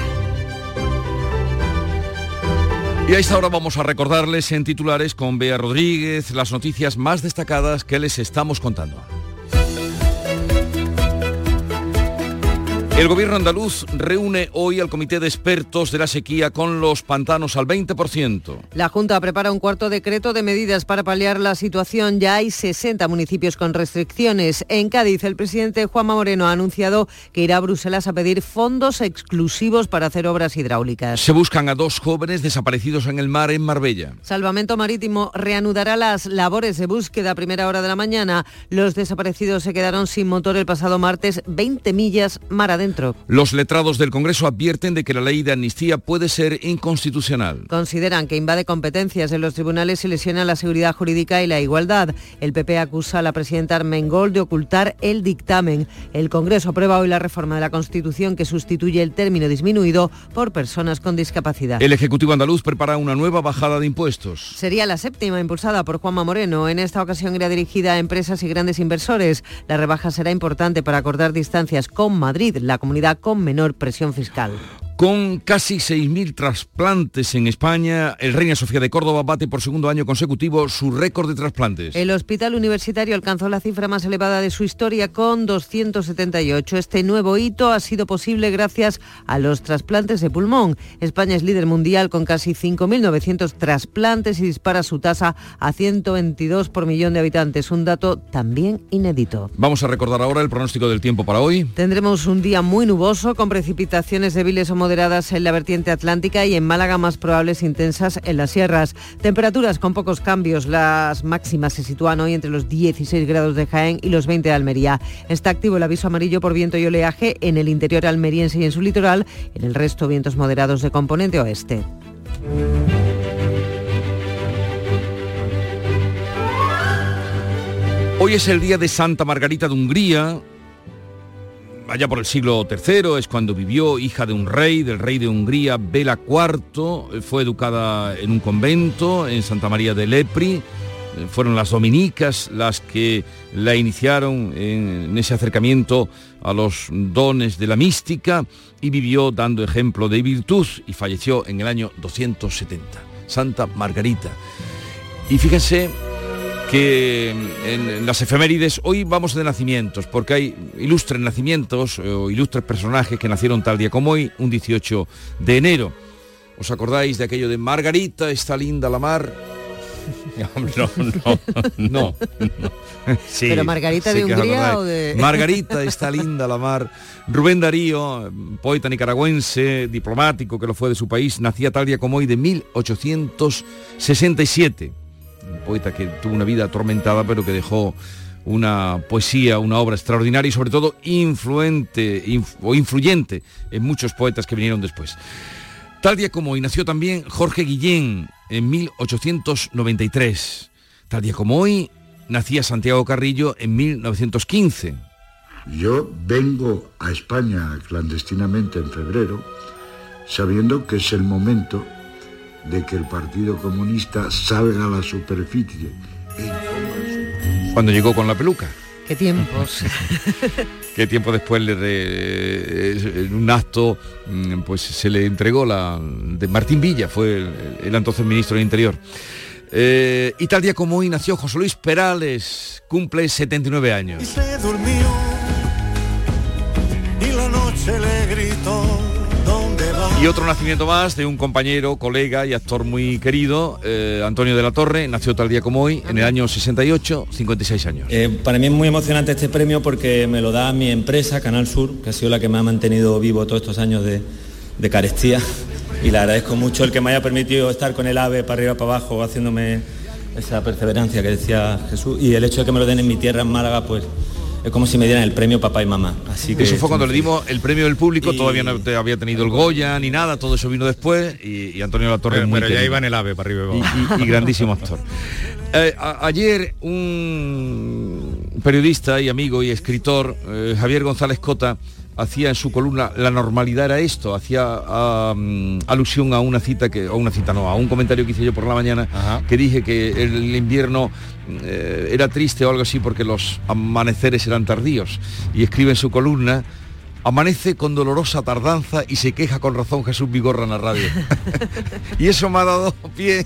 Y a esta hora vamos a recordarles en titulares con Bea Rodríguez las noticias más destacadas que les estamos contando. El gobierno andaluz reúne hoy al comité de expertos de la sequía con los pantanos al 20%. La Junta prepara un cuarto decreto de medidas para paliar la situación. Ya hay 60 municipios con restricciones. En Cádiz, el presidente Juanma Moreno ha anunciado que irá a Bruselas a pedir fondos exclusivos para hacer obras hidráulicas. Se buscan a dos jóvenes desaparecidos en el mar en Marbella. Salvamento Marítimo reanudará las labores de búsqueda a primera hora de la mañana. Los desaparecidos se quedaron sin motor el pasado martes 20 millas mar adentro. Los letrados del Congreso advierten de que la ley de amnistía puede ser inconstitucional. Consideran que invade competencias en los tribunales y lesiona la seguridad jurídica y la igualdad. El PP acusa a la presidenta Armengol de ocultar el dictamen. El Congreso aprueba hoy la reforma de la Constitución que sustituye el término disminuido por personas con discapacidad. El Ejecutivo andaluz prepara una nueva bajada de impuestos. Sería la séptima impulsada por Juanma Moreno. En esta ocasión irá dirigida a empresas y grandes inversores. La rebaja será importante para acordar distancias con Madrid, la comunidad con menor presión fiscal. Con casi 6.000 trasplantes en España, el Reina Sofía de Córdoba bate por segundo año consecutivo su récord de trasplantes. El hospital universitario alcanzó la cifra más elevada de su historia con 278. Este nuevo hito ha sido posible gracias a los trasplantes de pulmón. España es líder mundial con casi 5.900 trasplantes y dispara su tasa a 122 por millón de habitantes, un dato también inédito. Vamos a recordar ahora el pronóstico del tiempo para hoy. Tendremos un día muy nuboso con precipitaciones débiles o moderadas en la vertiente atlántica y en Málaga más probables intensas en las sierras. Temperaturas con pocos cambios. Las máximas se sitúan hoy entre los 16 grados de Jaén y los 20 de Almería. Está activo el aviso amarillo por viento y oleaje en el interior almeriense y en su litoral. En el resto vientos moderados de componente oeste. Hoy es el día de Santa Margarita de Hungría, allá por el siglo III, es cuando vivió, hija de un rey, del rey de Hungría, Bela IV, fue educada en un convento en Santa María de Lepri, fueron las dominicas las que la iniciaron en, ese acercamiento a los dones de la mística y vivió dando ejemplo de virtud y falleció en el año 270. Santa Margarita. Y fíjense que en, las efemérides hoy vamos de nacimientos, porque hay ilustres nacimientos o ilustres personajes que nacieron tal día como hoy, un 18 de enero. ¿Os acordáis de aquello de Margarita, está linda la mar? No, no, no. Sí, ¿Pero Margarita de Hungría o de...? Margarita, está linda la mar. Rubén Darío, poeta nicaragüense, diplomático que lo fue de su país, nacía tal día como hoy de 1867 poeta que tuvo una vida atormentada, pero que dejó una poesía, una obra extraordinaria y sobre todo influente o influyente en muchos poetas que vinieron después. Tal día como hoy nació también Jorge Guillén en 1893. Tal día como hoy nacía Santiago Carrillo en 1915. Yo vengo a España clandestinamente en febrero sabiendo que es el momento de que el Partido Comunista salga a la superficie. Cuando llegó con la peluca. ¿Qué tiempos? ¿Qué tiempo después le en un acto mm, pues se le entregó la de Martín Villa, fue el, entonces ministro del Interior. Eh, y tal día como hoy nació José Luis Perales, cumple 79 años. Y se durmió se le gritó dónde va. Y otro nacimiento más de un compañero, colega y actor muy querido, eh, Antonio de la Torre, nació tal día como hoy, en el año 68, 56 años. Eh, para mí es muy emocionante este premio porque me lo da mi empresa, Canal Sur, que ha sido la que me ha mantenido vivo todos estos años de, carestía. Y le agradezco mucho el que me haya permitido estar con el ave para arriba, para abajo, haciéndome esa perseverancia que decía Jesús. Y el hecho de que me lo den en mi tierra, en Málaga, pues es como si me dieran el premio papá y mamá. Así que Eso fue cuando le dimos el premio del público, todavía no te había tenido el Goya ni nada, todo eso vino después y, y Antonio de la Torre Pero, muy pero ya iba en el ave para arriba y y, abajo. y- y grandísimo actor. Eh, a- ayer un periodista y amigo y escritor, eh, Javier González Cota, hacía en su columna La normalidad era esto, hacía alusión a una cita que, a una cita no, a un comentario que hice yo por la mañana, que dije que el invierno eh, era triste o algo así porque los amaneceres eran tardíos. Y escribe en su columna Amanece con dolorosa tardanza y se queja con razón Jesús Vigorra en la radio. y eso me ha dado pie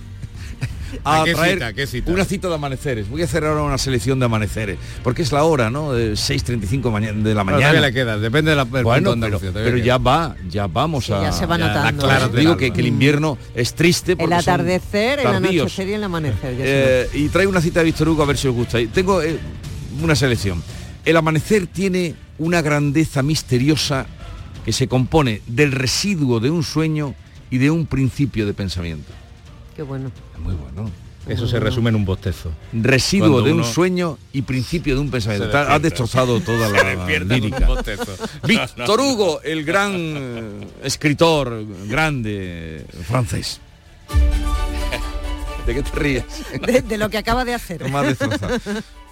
a, ¿A qué traer cita, qué cita? una cita de amaneceres. Voy a hacer ahora una selección de amaneceres, porque es la hora, ¿no? De 6.35 maña- de la Bueno, mañana. todavía le queda, depende de la- del bueno, pero, pero ya va, ya vamos Sí, a... ya se va notando, Claro, ¿eh? digo que, que el invierno es triste porque El atardecer, el anochecer y el amanecer. Eh, y traigo una cita de Víctor Hugo a ver si os gusta. Y tengo eh, una selección. El amanecer tiene una grandeza misteriosa que se compone del residuo de un sueño y de un principio de pensamiento. Qué bueno. Muy bueno. Eso se resume en un bostezo. Residuo Cuando de un uno sueño y principio de un pensamiento. Has despierta. destrozado toda la lírica. Víctor Hugo, el gran eh, escritor grande francés. ¿De qué te ríes? De, de lo que acaba de hacer. Ha destrozado.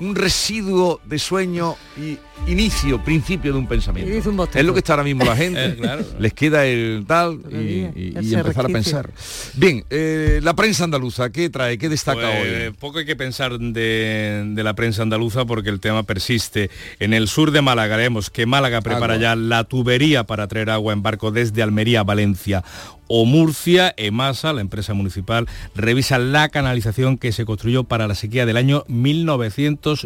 Un residuo de sueño y inicio, principio de un pensamiento. Un es lo que está ahora mismo la gente. Eh, claro. Les queda el tal y, y- el y empezar a pensar. Bien, eh, la prensa andaluza, ¿qué trae? ¿Qué destaca Pues, hoy? Poco hay que pensar de, de la prensa andaluza porque el tema persiste. En el sur de Málaga leemos que Málaga prepara Agua. ya la tubería para traer agua en barco desde Almería a Valencia o Murcia. EMASA, la empresa municipal, revisa la canalización que se construyó para la sequía del año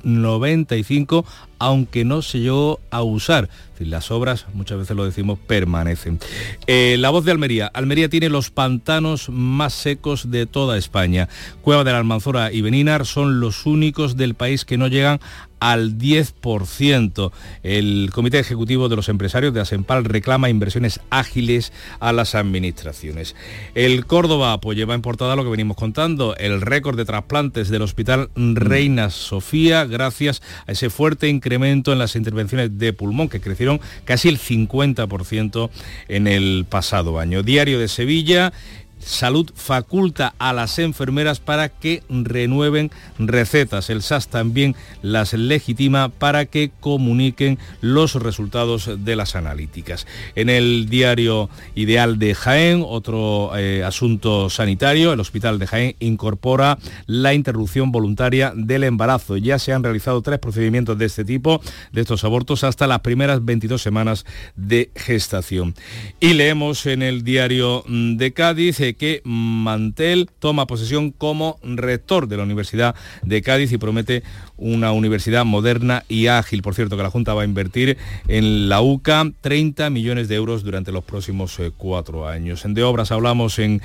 1995, aunque no se llegó a usar. Las obras, muchas veces lo decimos, permanecen. Eh, la voz de Almería. Almería tiene los pantanos más secos de toda España. Cueva de la Almanzora y Beninar son los únicos del país que no llegan al 10%. El Comité Ejecutivo de los Empresarios de Asempal reclama inversiones ágiles a las administraciones. El Córdoba pues lleva en portada lo que venimos contando, el récord de trasplantes del Hospital Reina Sofía gracias a ese fuerte incremento en las intervenciones de pulmón que crecieron casi el 50% en el pasado año. Diario de Sevilla Salud faculta a las enfermeras para que renueven recetas. El SAS también las legitima para que comuniquen los resultados de las analíticas. En el diario Ideal de Jaén, otro eh, asunto sanitario, el Hospital de Jaén incorpora la interrupción voluntaria del embarazo. Ya se han realizado tres procedimientos de este tipo, de estos abortos, hasta las primeras 22 semanas de gestación. Y leemos en el diario mm, de Cádiz eh, que Mantel toma posesión como rector de la Universidad de Cádiz y promete una universidad moderna y ágil. Por cierto, que la Junta va a invertir en la UCA 30 millones de euros durante los próximos eh, cuatro años. De obras hablamos en,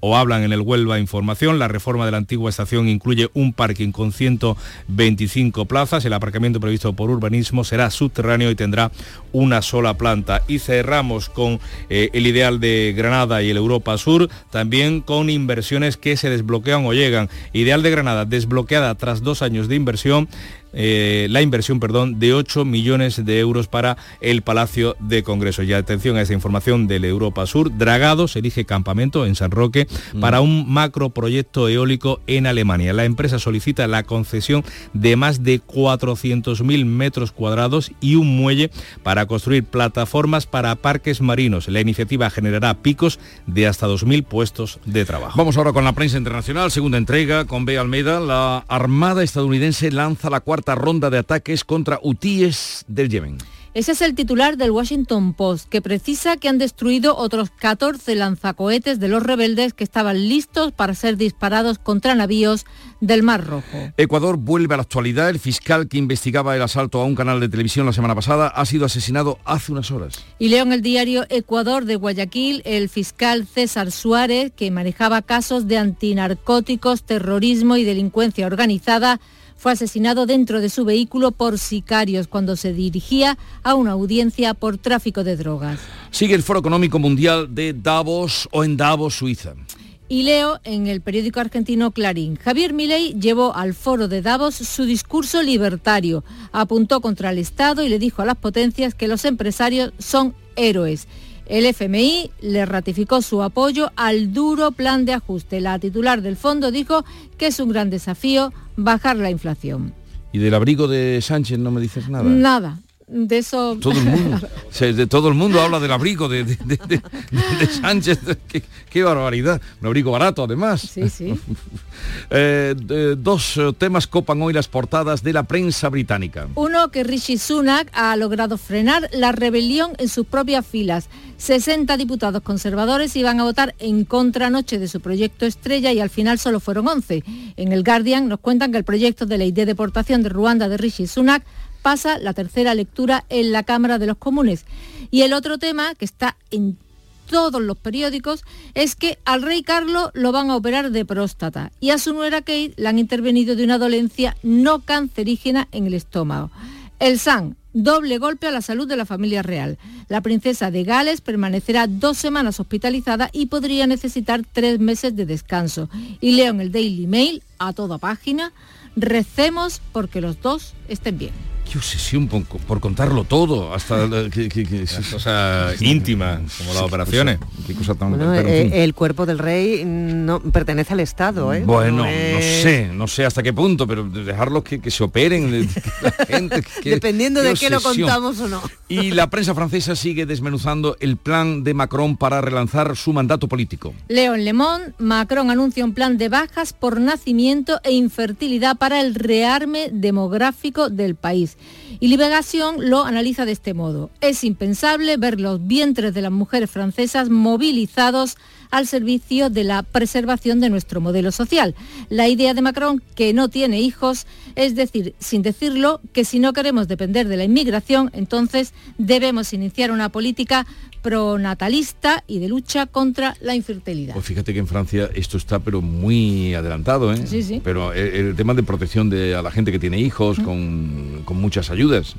o hablan en el Huelva Información. La reforma de la antigua estación incluye un parking con 125 plazas. El aparcamiento previsto por urbanismo será subterráneo y tendrá una sola planta. Y cerramos con eh, el ideal de Granada y el Europa Sur, también con inversiones que se desbloquean o llegan. Ideal de Granada desbloqueada tras dos años de inversión ocasión eh, la inversión, perdón, de 8 millones de euros para el Palacio de Congreso. Y atención a esta información del Europa Sur. Dragado se elige campamento en San Roque para un macroproyecto eólico en Alemania. La empresa solicita la concesión de más de 400.000 metros cuadrados y un muelle para construir plataformas para parques marinos. La iniciativa generará picos de hasta 2.000 puestos de trabajo. Vamos ahora con la prensa internacional, segunda entrega con B. Almeida. La Armada estadounidense lanza la cuarta ronda de ataques contra hutíes del Yemen. Ese es el titular del Washington Post, que precisa que han destruido otros 14 lanzacohetes de los rebeldes que estaban listos para ser disparados contra navíos del Mar Rojo. Ecuador vuelve a la actualidad. El fiscal que investigaba el asalto a un canal de televisión la semana pasada ha sido asesinado hace unas horas. Y leo en el diario Ecuador de Guayaquil, el fiscal César Suárez, que manejaba casos de antinarcóticos, terrorismo y delincuencia organizada, fue asesinado dentro de su vehículo por sicarios cuando se dirigía a una audiencia por tráfico de drogas. Sigue el Foro Económico Mundial de Davos o en Davos, Suiza. Y leo en el periódico argentino Clarín. Javier Milei llevó al foro de Davos su discurso libertario, apuntó contra el Estado y le dijo a las potencias que los empresarios son héroes. El FMI le ratificó su apoyo al duro plan de ajuste. La titular del fondo dijo que es un gran desafío bajar la inflación. ¿Y del abrigo de Sánchez no me dices nada? Nada. De eso... Todo el mundo, de todo el mundo habla del abrigo de, de, de, de Sánchez. Qué, qué, barbaridad. Un abrigo barato, además. Sí, sí. eh, dos temas copan hoy las portadas de la prensa británica. Uno, que Rishi Sunak ha logrado frenar la rebelión en sus propias filas. 60 diputados conservadores iban a votar en contra anoche de su proyecto estrella y al final solo fueron 11. En el Guardian nos cuentan que el proyecto de ley de deportación de Ruanda de Rishi Sunak pasa la tercera lectura en la Cámara de los Comunes. Y el otro tema que está en todos los periódicos es que al rey Carlos lo van a operar de próstata y a su nuera Kate le han intervenido de una dolencia no cancerígena en el estómago. El SAN, doble golpe a la salud de la familia real. La princesa de Gales permanecerá dos semanas hospitalizada y podría necesitar tres meses de descanso. Y leo en el Daily Mail, a toda página, recemos porque los dos estén bien qué obsesión por, por, contarlo todo, hasta la, que, que, que cosa íntima, como las operaciones. Qué cosa tan, bueno, pero, en fin. el cuerpo del rey no pertenece al Estado, ¿eh? Bueno, no, es... no sé, no sé hasta qué punto, pero dejarlos que, que se operen la gente. Dependiendo de qué lo contamos o no. Y la prensa francesa sigue desmenuzando el plan de Macron para relanzar su mandato político. León Lemón, Macron anuncia un plan de bajas por nacimiento e infertilidad para el rearme demográfico del país. Y Liberación lo analiza de este modo. Es impensable ver los vientres de las mujeres francesas movilizados al servicio de la preservación de nuestro modelo social. La idea de Macron, que no tiene hijos, es decir, sin decirlo, que si no queremos depender de la inmigración, entonces debemos iniciar una política pronatalista y de lucha contra la infertilidad. Pues fíjate que en Francia esto está pero muy adelantado, ¿eh? Sí, sí. Pero el, el tema de protección de a la gente que tiene hijos con, con muchas ayudas.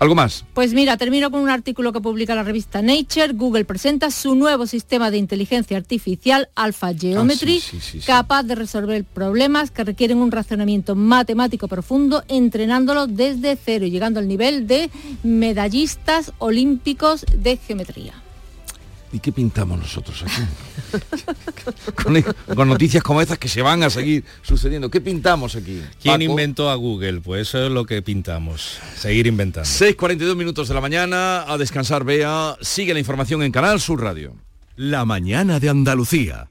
¿Algo más? Pues mira, termino con un artículo que publica la revista Nature. Google presenta su nuevo sistema de inteligencia artificial Alpha Geometry, Ah, sí, sí, sí, capaz de resolver problemas que requieren un razonamiento matemático profundo, entrenándolo desde cero y llegando al nivel de medallistas olímpicos de geometría. ¿Y qué pintamos nosotros aquí? con, con, noticias como estas que se van a seguir sucediendo. ¿Qué pintamos aquí? ¿Quién Paco? inventó a Google? Pues eso es lo que pintamos. Seguir inventando. 6.42 minutos de la mañana. A descansar, vea. Sigue la información en Canal Sur Radio. La mañana de Andalucía.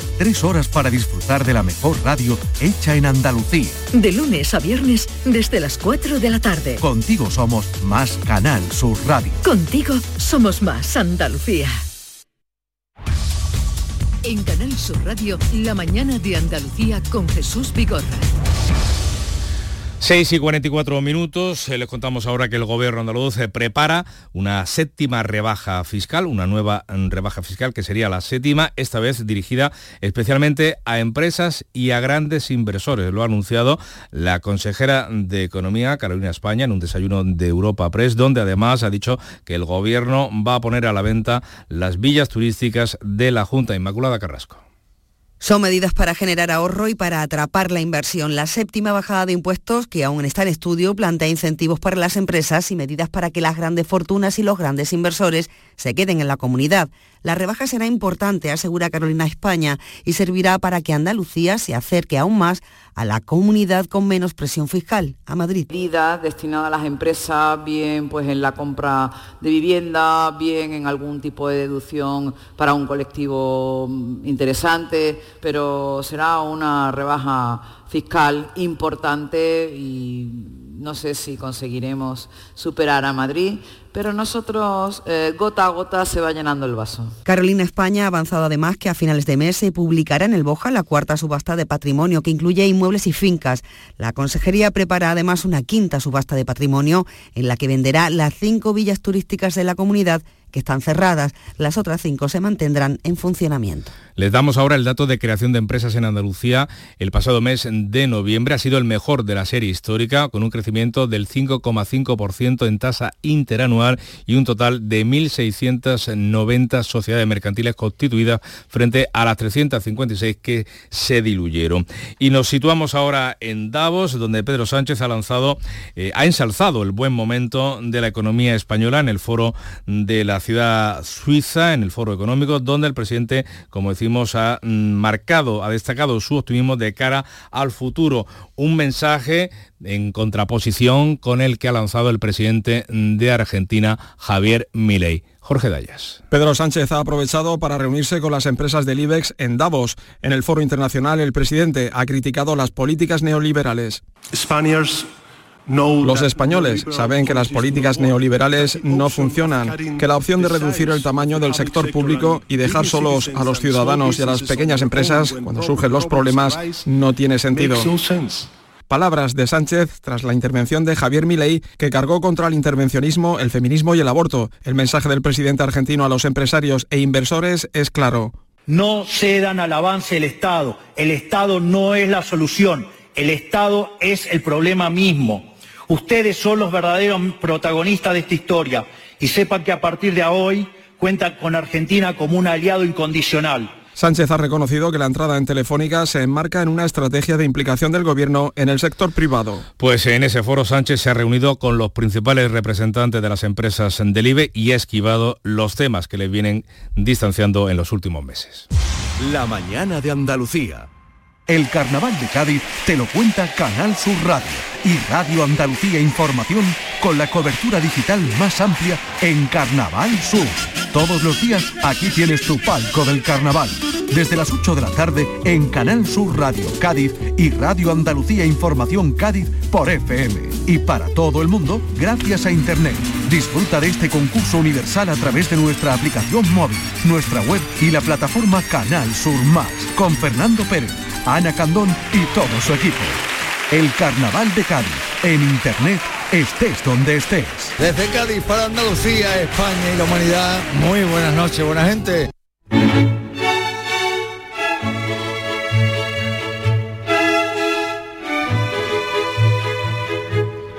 Tres horas para disfrutar de la mejor radio hecha en Andalucía. De lunes a viernes desde las 4 de la tarde. Contigo somos más Canal Sur Radio. Contigo somos más Andalucía. En Canal Sur Radio, la mañana de Andalucía con Jesús Vigorra. 6 y 44 minutos, eh, les contamos ahora que el gobierno andaluz eh, prepara una séptima rebaja fiscal, una nueva mm, rebaja fiscal que sería la séptima, esta vez dirigida especialmente a empresas y a grandes inversores. Lo ha anunciado la consejera de Economía, Carolina España, en un desayuno de Europa Press, donde además ha dicho que el gobierno va a poner a la venta las villas turísticas de la Junta Inmaculada Carrasco. Son medidas para generar ahorro y para atrapar la inversión. La séptima bajada de impuestos, que aún está en estudio, plantea incentivos para las empresas y medidas para que las grandes fortunas y los grandes inversores se queden en la comunidad. La rebaja será importante, asegura Carolina España, y servirá para que Andalucía se acerque aún más a la comunidad con menos presión fiscal, a Madrid. Medidas destinadas a las empresas, bien pues en la compra de vivienda, bien en algún tipo de deducción para un colectivo interesante, pero será una rebaja fiscal importante y no sé si conseguiremos superar a Madrid, pero nosotros eh, gota a gota se va llenando el vaso. Carolina España ha avanzado además que a finales de mes se publicará en el Boja la cuarta subasta de patrimonio que incluye inmuebles y fincas. La consejería prepara además una quinta subasta de patrimonio en la que venderá las cinco villas turísticas de la comunidad que están cerradas. Las otras cinco se mantendrán en funcionamiento. Les damos ahora el dato de creación de empresas en Andalucía. El pasado mes de noviembre ha sido el mejor de la serie histórica, con un crecimiento del 5,5% en tasa interanual y un total de 1.690 sociedades mercantiles constituidas frente a las 356 que se diluyeron. Y nos situamos ahora en Davos, donde Pedro Sánchez ha lanzado, eh, ha ensalzado el buen momento de la economía española en el foro de la ciudad suiza, en el foro económico, donde el presidente, como decimos, ha mm, marcado, ha destacado su optimismo de cara al futuro. Un mensaje en contraposición con el que ha lanzado el presidente de Argentina, Javier Milei. Jorge Dayas. Pedro Sánchez ha aprovechado para reunirse con las empresas del IBEX en Davos. En el foro internacional, el presidente ha criticado las políticas neoliberales. Los españoles saben que las políticas neoliberales no funcionan, que la opción de reducir el tamaño del sector público y dejar solos a los ciudadanos y a las pequeñas empresas cuando surgen los problemas no tiene sentido. Palabras de Sánchez tras la intervención de Javier Milei, que cargó contra el intervencionismo, el feminismo y el aborto. El mensaje del presidente argentino a los empresarios e inversores es claro. No cedan al avance del Estado. El Estado no es la solución. El Estado es el problema mismo. Ustedes son los verdaderos protagonistas de esta historia y sepan que a partir de hoy cuentan con Argentina como un aliado incondicional. Sánchez ha reconocido que la entrada en Telefónica se enmarca en una estrategia de implicación del gobierno en el sector privado. Pues en ese foro Sánchez se ha reunido con los principales representantes de las empresas del IBE y ha esquivado los temas que le vienen distanciando en los últimos meses. La mañana de Andalucía. El Carnaval de Cádiz te lo cuenta Canal Sur Radio y Radio Andalucía Información con la cobertura digital más amplia en Carnaval Sur. Todos los días aquí tienes tu palco del carnaval. Desde las 8 de la tarde en Canal Sur Radio Cádiz y Radio Andalucía Información Cádiz por FM. Y para todo el mundo, gracias a Internet. Disfruta de este concurso universal a través de nuestra aplicación móvil, nuestra web y la plataforma Canal Sur Más con Fernando Pérez Ana Candón y todo su equipo. El Carnaval de Cádiz, en Internet, estés donde estés. Desde Cádiz para Andalucía, España y la humanidad, muy buenas noches, buena gente.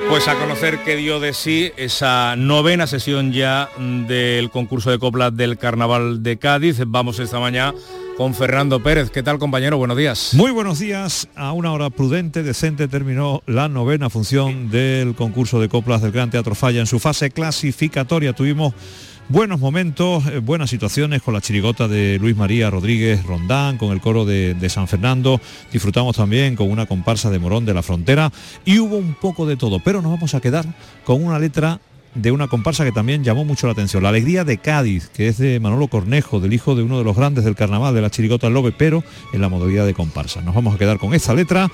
Pues a conocer qué dio de sí esa novena sesión ya del concurso de coplas del Carnaval de Cádiz. Vamos esta mañana con Fernando Pérez. ¿Qué tal compañero? Buenos días. Muy buenos días. A una hora prudente, decente, terminó la novena función del concurso de coplas del Gran Teatro Falla en su fase clasificatoria. Tuvimos buenos momentos, eh, buenas situaciones con la chirigota de Luis María Rodríguez Rondán, con el coro de, de, San Fernando, disfrutamos también con una comparsa de Morón de la Frontera y hubo un poco de todo, pero nos vamos a quedar con una letra de una comparsa que también llamó mucho la atención. La Alegría de Cádiz, que es de Manolo Cornejo, del hijo de uno de los grandes del carnaval, de la Chirigota Lobe, pero en la modalidad de comparsa. Nos vamos a quedar con esta letra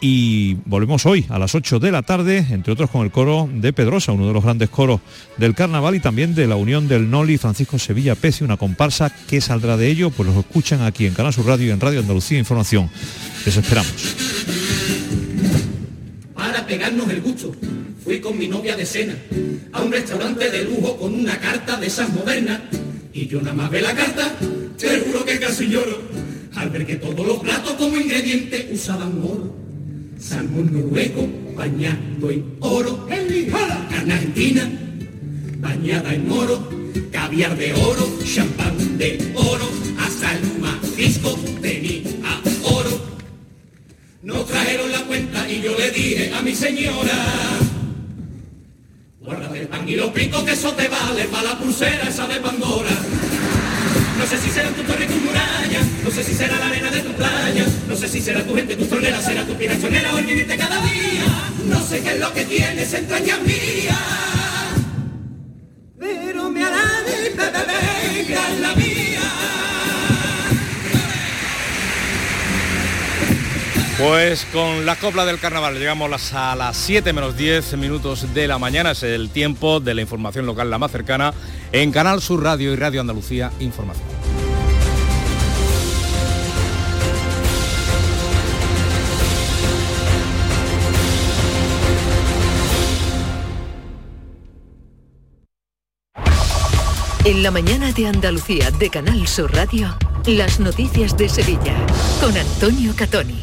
y volvemos hoy a las 8 de la tarde, entre otros con el coro de Pedrosa, uno de los grandes coros del carnaval y también de la unión del Noli Francisco Sevilla Peci, una comparsa que saldrá de ello, pues los escuchan aquí en Canal Sur Radio y en Radio Andalucía Información. Les esperamos. Para pegarnos el gusto. Fui con mi novia de cena a un restaurante de lujo con una carta de esas modernas. Y yo nada más ve la carta, te juro que casi lloro. Al ver que todos los platos como ingrediente usaban oro. Salmón noruego bañado en oro. Carne argentina bañada en oro. Caviar de oro, champán de oro. Hasta el marisco y yo le dije a mi señora. Guárdate el pan y los picos que eso te vale para la pulsera esa de Pandora. No sé si será tu torre y tu muralla, no sé si será la arena de tu playa, no sé si será tu gente, tu tronera, será tu pirachonera o el vivirte cada día. No sé qué es lo que tienes, entraña mía. Pues con la copla del carnaval llegamos a las 7 menos 10 minutos de la mañana, es el tiempo de la información local la más cercana en Canal Sur Radio y Radio Andalucía Información. En la mañana de Andalucía de Canal Sur Radio, las noticias de Sevilla con Antonio Catoni.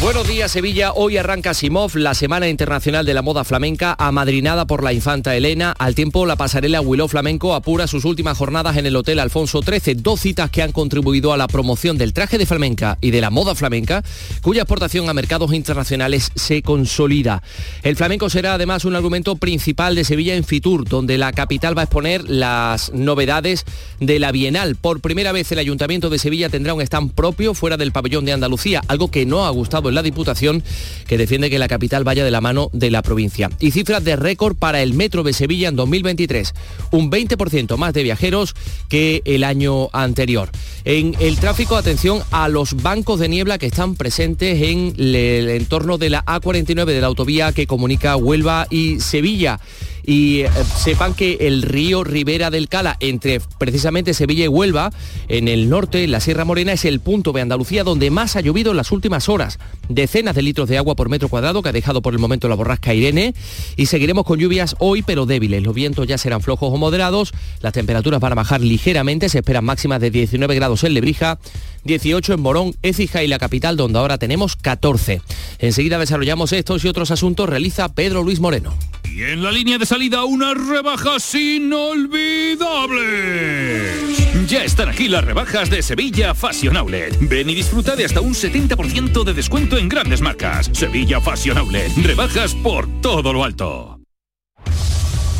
Buenos días Sevilla, hoy arranca Simov, la Semana Internacional de la Moda Flamenca, amadrinada por la infanta Elena. Al tiempo, la pasarela Willow Flamenco apura sus últimas jornadas en el Hotel Alfonso XIII, dos citas que han contribuido a la promoción del traje de flamenca y de la moda flamenca, cuya exportación a mercados internacionales se consolida. El flamenco será además un argumento principal de Sevilla en Fitur, donde la capital va a exponer las novedades de la Bienal. Por primera vez el Ayuntamiento de Sevilla tendrá un stand propio fuera del pabellón de Andalucía, algo que no ha gustado en la Diputación, que defiende que la capital vaya de la mano de la provincia. Y cifras de récord para el Metro de Sevilla en 2023, un 20% más de viajeros que el año anterior. En el tráfico, atención a los bancos de niebla que están presentes en el entorno de la A49 de la autovía que comunica Huelva y Sevilla y eh, sepan que el río Ribera del Cala, entre precisamente Sevilla y Huelva, en el norte, en la Sierra Morena, es el punto de Andalucía donde más ha llovido en las últimas horas. Decenas de litros de agua por metro cuadrado que ha dejado por el momento la borrasca Irene y seguiremos con lluvias hoy pero débiles. Los vientos ya serán flojos o moderados, las temperaturas van a bajar ligeramente, se esperan máximas de 19 grados en Lebrija, 18 en Morón, Écija y la capital donde ahora tenemos 14. Enseguida desarrollamos estos y otros asuntos, realiza Pedro Luis Moreno. Y en la línea de salida unas rebajas inolvidables. Ya están aquí las rebajas de Sevilla Fashion Outlet. Ven y disfruta de hasta un 70% de descuento en grandes marcas. Sevilla Fashion Outlet. Rebajas por todo lo alto.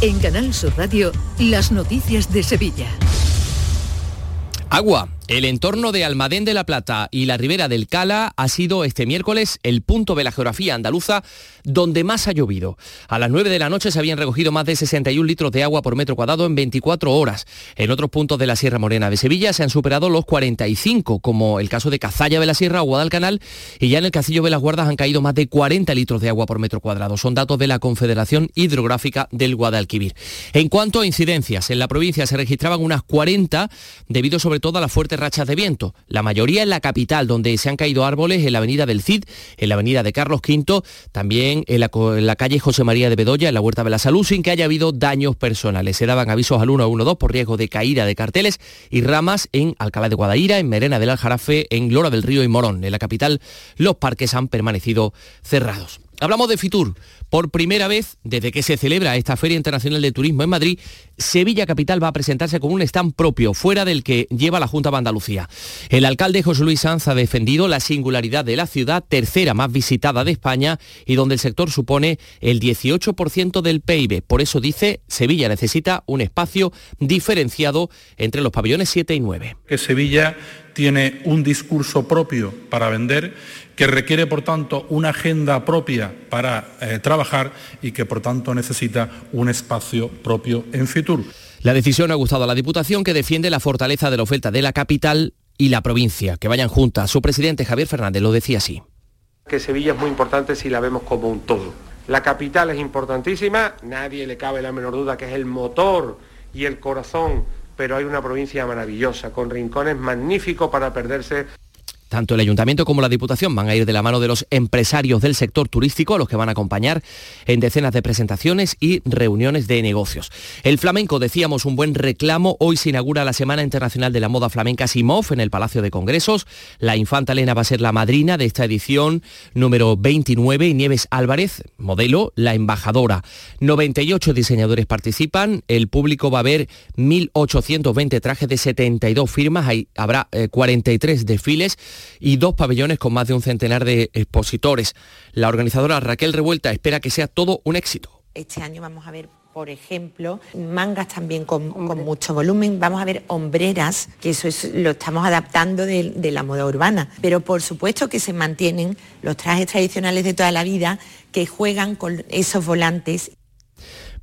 En Canal Sur Radio, las noticias de Sevilla. Agua. El entorno de Almadén de la Plata y la ribera del Cala ha sido este miércoles el punto de la geografía andaluza donde más ha llovido. A las 9 de la noche se habían recogido más de 61 litros de agua por metro cuadrado en 24 horas. En otros puntos de la Sierra Morena de Sevilla se han superado los 45, como el caso de Cazalla de la Sierra o Guadalcanal, y ya en el Castillo de las Guardas han caído más de 40 litros de agua por metro cuadrado. Son datos de la Confederación Hidrográfica del Guadalquivir. En cuanto a incidencias, en la provincia se registraban unas 40 debido sobre todo a la fuerte rachas de viento. La mayoría en la capital, donde se han caído árboles en la avenida del Cid, en la avenida de Carlos V, también en la, calle José María de Bedoya, en la Huerta de la Salud, sin que haya habido daños personales. Se daban avisos al 112 por riesgo de caída de carteles y ramas en Alcalá de Guadaira, en Merena del Aljarafe, en Glora del Río y Morón. En la capital, los parques han permanecido cerrados. Hablamos de Fitur. Por primera vez, desde que se celebra esta Feria Internacional de Turismo en Madrid, Sevilla Capital va a presentarse con un stand propio, fuera del que lleva la Junta de Andalucía. El alcalde José Luis Sanz ha defendido la singularidad de la ciudad, tercera más visitada de España y donde el sector supone el 18% del PIB. Por eso dice, Sevilla necesita un espacio diferenciado entre los pabellones 7 y 9. Que Sevilla tiene un discurso propio para vender, que requiere, por tanto, una agenda propia para eh, trabajar y que, por tanto, necesita un espacio propio en Fitur. La decisión ha gustado a la Diputación, que defiende la fortaleza de la oferta de la capital y la provincia, que vayan juntas. Su presidente, Javier Fernández, lo decía así. Que Sevilla es muy importante si la vemos como un todo. La capital es importantísima, nadie le cabe la menor duda que es el motor y el corazón pero hay una provincia maravillosa, con rincones magníficos para perderse Tanto el ayuntamiento como la Diputación van a ir de la mano de los empresarios del sector turístico, los que van a acompañar en decenas de presentaciones y reuniones de negocios. El flamenco, decíamos, un buen reclamo. Hoy se inaugura la Semana Internacional de la Moda Flamenca Simov en el Palacio de Congresos. La infanta Elena va a ser la madrina de esta edición número 29 y Nieves Álvarez, modelo, la embajadora. 98 diseñadores participan. El público va a ver 1.820 trajes de 72 firmas. Hay, habrá 43 eh, desfiles y dos pabellones con más de un centenar de expositores. La organizadora Raquel Revuelta espera que sea todo un éxito. Este año vamos a ver por ejemplo, mangas también con, mucho volumen, vamos a ver hombreras, que eso es, lo estamos adaptando de la moda urbana, pero por supuesto que se mantienen los trajes tradicionales de toda la vida que juegan con esos volantes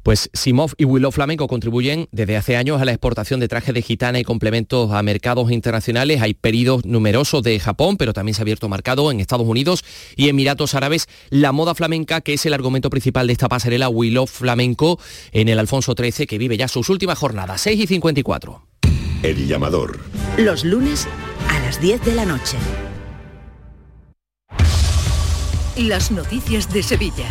pues Simov y Willow Flamenco contribuyen desde hace años a la exportación de trajes de gitana y complementos a mercados internacionales. Hay pedidos numerosos de Japón, pero también se ha abierto mercado en Estados Unidos y Emiratos Árabes. La moda flamenca, que es el argumento principal de esta pasarela Willow Flamenco en el Alfonso XIII, que vive ya sus últimas jornadas, 6 y 54. El llamador. Los lunes a las 10 de la noche. Las noticias de Sevilla.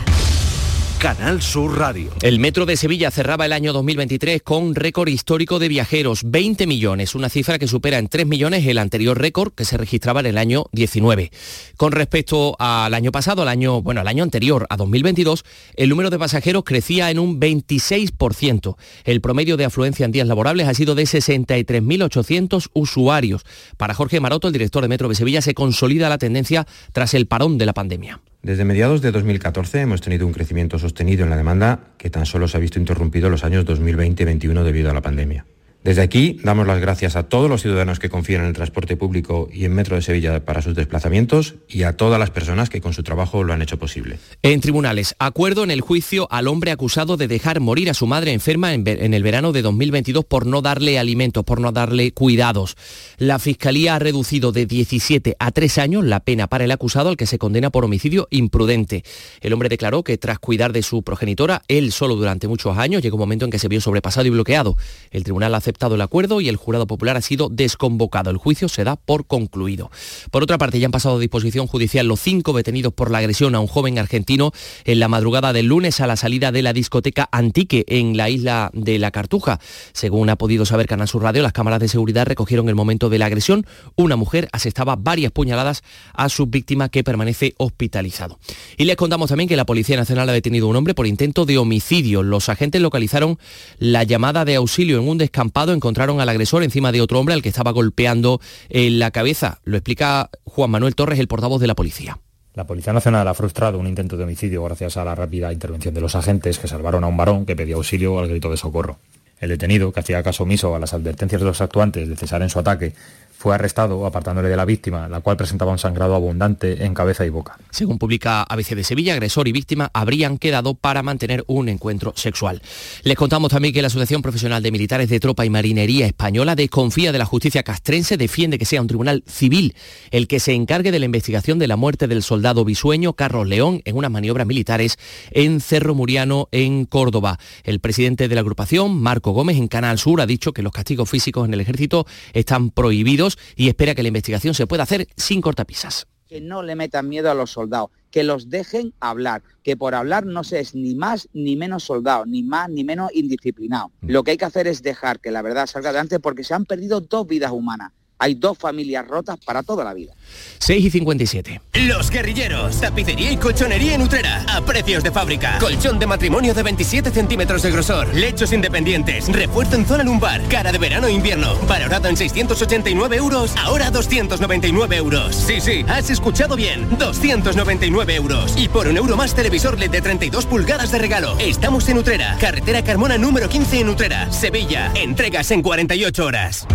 Canal Sur Radio. El metro de Sevilla cerraba el año 2023 con récord histórico de viajeros, 20 millones, una cifra que supera en 3 millones el anterior récord que se registraba en el año 19. Con respecto al año pasado, al año, bueno, al año anterior, a 2022, el número de pasajeros crecía en un 26%. El promedio de afluencia en días laborables ha sido de 63.800 usuarios. Para Jorge Maroto, el director de Metro de Sevilla, se consolida la tendencia tras el parón de la pandemia. Desde mediados de 2014 hemos tenido un crecimiento sostenido en la demanda que tan solo se ha visto interrumpido los años 2020 y 2021 debido a la pandemia. Desde aquí damos las gracias a todos los ciudadanos que confían en el transporte público y en Metro de Sevilla para sus desplazamientos y a todas las personas que con su trabajo lo han hecho posible. En tribunales, acuerdo en el juicio al hombre acusado de dejar morir a su madre enferma en, el verano de 2022 por no darle alimentos, por no darle cuidados. La Fiscalía ha reducido de 17 a 3 años la pena para el acusado al que se condena por homicidio imprudente. El hombre declaró que tras cuidar de su progenitora, él solo durante muchos años, llegó un momento en que se vio sobrepasado y bloqueado. El tribunal aceptó aceptado el acuerdo y el jurado popular ha sido desconvocado. El juicio se da por concluido. Por otra parte, ya han pasado a disposición judicial los cinco detenidos por la agresión a un joven argentino en la madrugada del lunes a la salida de la discoteca Antique en la isla de La Cartuja. Según ha podido saber Canal Sur Radio, las cámaras de seguridad recogieron el momento de la agresión. Una mujer asestaba varias puñaladas a su víctima que permanece hospitalizado. Y les contamos también que la Policía Nacional ha detenido a un hombre por intento de homicidio. Los agentes localizaron la llamada de auxilio en un descampado encontraron al agresor encima de otro hombre al que estaba golpeando en la cabeza. Lo explica Juan Manuel Torres, el portavoz de la policía. La Policía Nacional ha frustrado un intento de homicidio gracias a la rápida intervención de los agentes que salvaron a un varón que pedía auxilio al grito de socorro. El detenido, que hacía caso omiso a las advertencias de los actuantes de cesar en su ataque, fue arrestado apartándole de la víctima, la cual presentaba un sangrado abundante en cabeza y boca. Según publica ABC de Sevilla, agresor y víctima habrían quedado para mantener un encuentro sexual. Les contamos también que la Asociación Profesional de Militares de Tropa y Marinería Española desconfía de la justicia castrense, defiende que sea un tribunal civil el que se encargue de la investigación de la muerte del soldado bisueño Carlos León en unas maniobras militares en Cerro Muriano, en Córdoba. El presidente de la agrupación, Marco Gómez, en Canal Sur, ha dicho que los castigos físicos en el ejército están prohibidos y espera que la investigación se pueda hacer sin cortapisas. Que no le metan miedo a los soldados, que los dejen hablar, que por hablar no se es ni más ni menos soldado, ni más ni menos indisciplinado. Mm. Lo que hay que hacer es dejar que la verdad salga adelante porque se han perdido dos vidas humanas hay dos familias rotas para toda la vida. 6 y 57. Los guerrilleros, tapicería y colchonería en Utrera, a precios de fábrica. Colchón de matrimonio de 27 centímetros de grosor, lechos independientes, refuerzo en zona lumbar, cara de verano e invierno, valorado en 689 euros, ahora 299 euros. Sí, sí, has escuchado bien, 299 euros. Y por un euro más televisor LED de 32 pulgadas de regalo. Estamos en Utrera, carretera Carmona número 15 en Utrera, Sevilla. Entregas en 48 horas.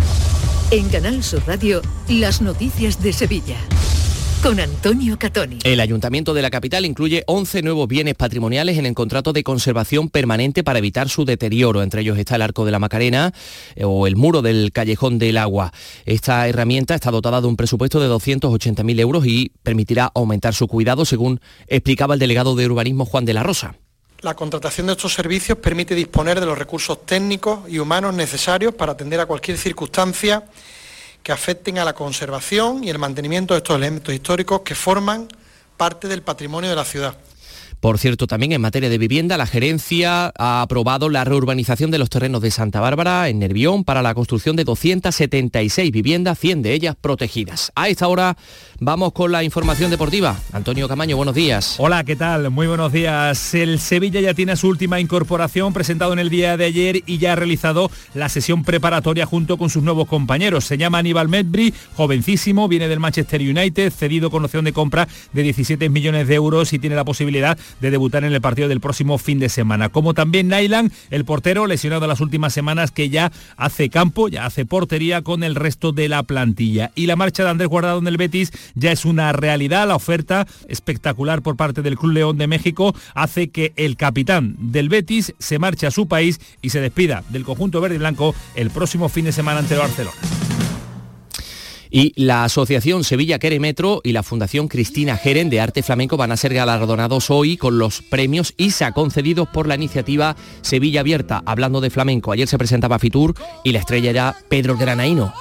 En Canal Sur Radio, las noticias de Sevilla. Con Antonio Catoni. El Ayuntamiento de la capital incluye 11 nuevos bienes patrimoniales en el contrato de conservación permanente para evitar su deterioro. Entre ellos está el Arco de la Macarena eh, o el muro del Callejón del Agua. Esta herramienta está dotada de un presupuesto de 280.000 euros y permitirá aumentar su cuidado, según explicaba el delegado de urbanismo Juan de la Rosa. La contratación de estos servicios permite disponer de los recursos técnicos y humanos necesarios para atender a cualquier circunstancia que afecten a la conservación y el mantenimiento de estos elementos históricos que forman parte del patrimonio de la ciudad. Por cierto, también en materia de vivienda, la gerencia ha aprobado la reurbanización de los terrenos de Santa Bárbara en Nervión para la construcción de 276 viviendas, 100 de ellas protegidas. A esta hora vamos con la información deportiva. Antonio Camaño, buenos días. Hola, ¿qué tal? Muy buenos días. El Sevilla ya tiene su última incorporación presentado en el día de ayer y ya ha realizado la sesión preparatoria junto con sus nuevos compañeros. Se llama Aníbal Medbri, jovencísimo, viene del Manchester United, cedido con opción de compra de 17 millones de euros y tiene la posibilidad de debutar en el partido del próximo fin de semana. Como también Nailan, el portero lesionado las últimas semanas que ya hace campo, ya hace portería con el resto de la plantilla. Y la marcha de Andrés Guardado en el Betis ya es una realidad. La oferta espectacular por parte del Club León de México hace que el capitán del Betis se marche a su país y se despida del conjunto verde y blanco el próximo fin de semana ante Barcelona. Y la Asociación Sevilla Queremetro y la Fundación Cristina Jeren de Arte Flamenco van a ser galardonados hoy con los premios ISA concedidos por la iniciativa Sevilla Abierta. Hablando de flamenco, ayer se presentaba Fitur y la estrella era Pedro Granaíno.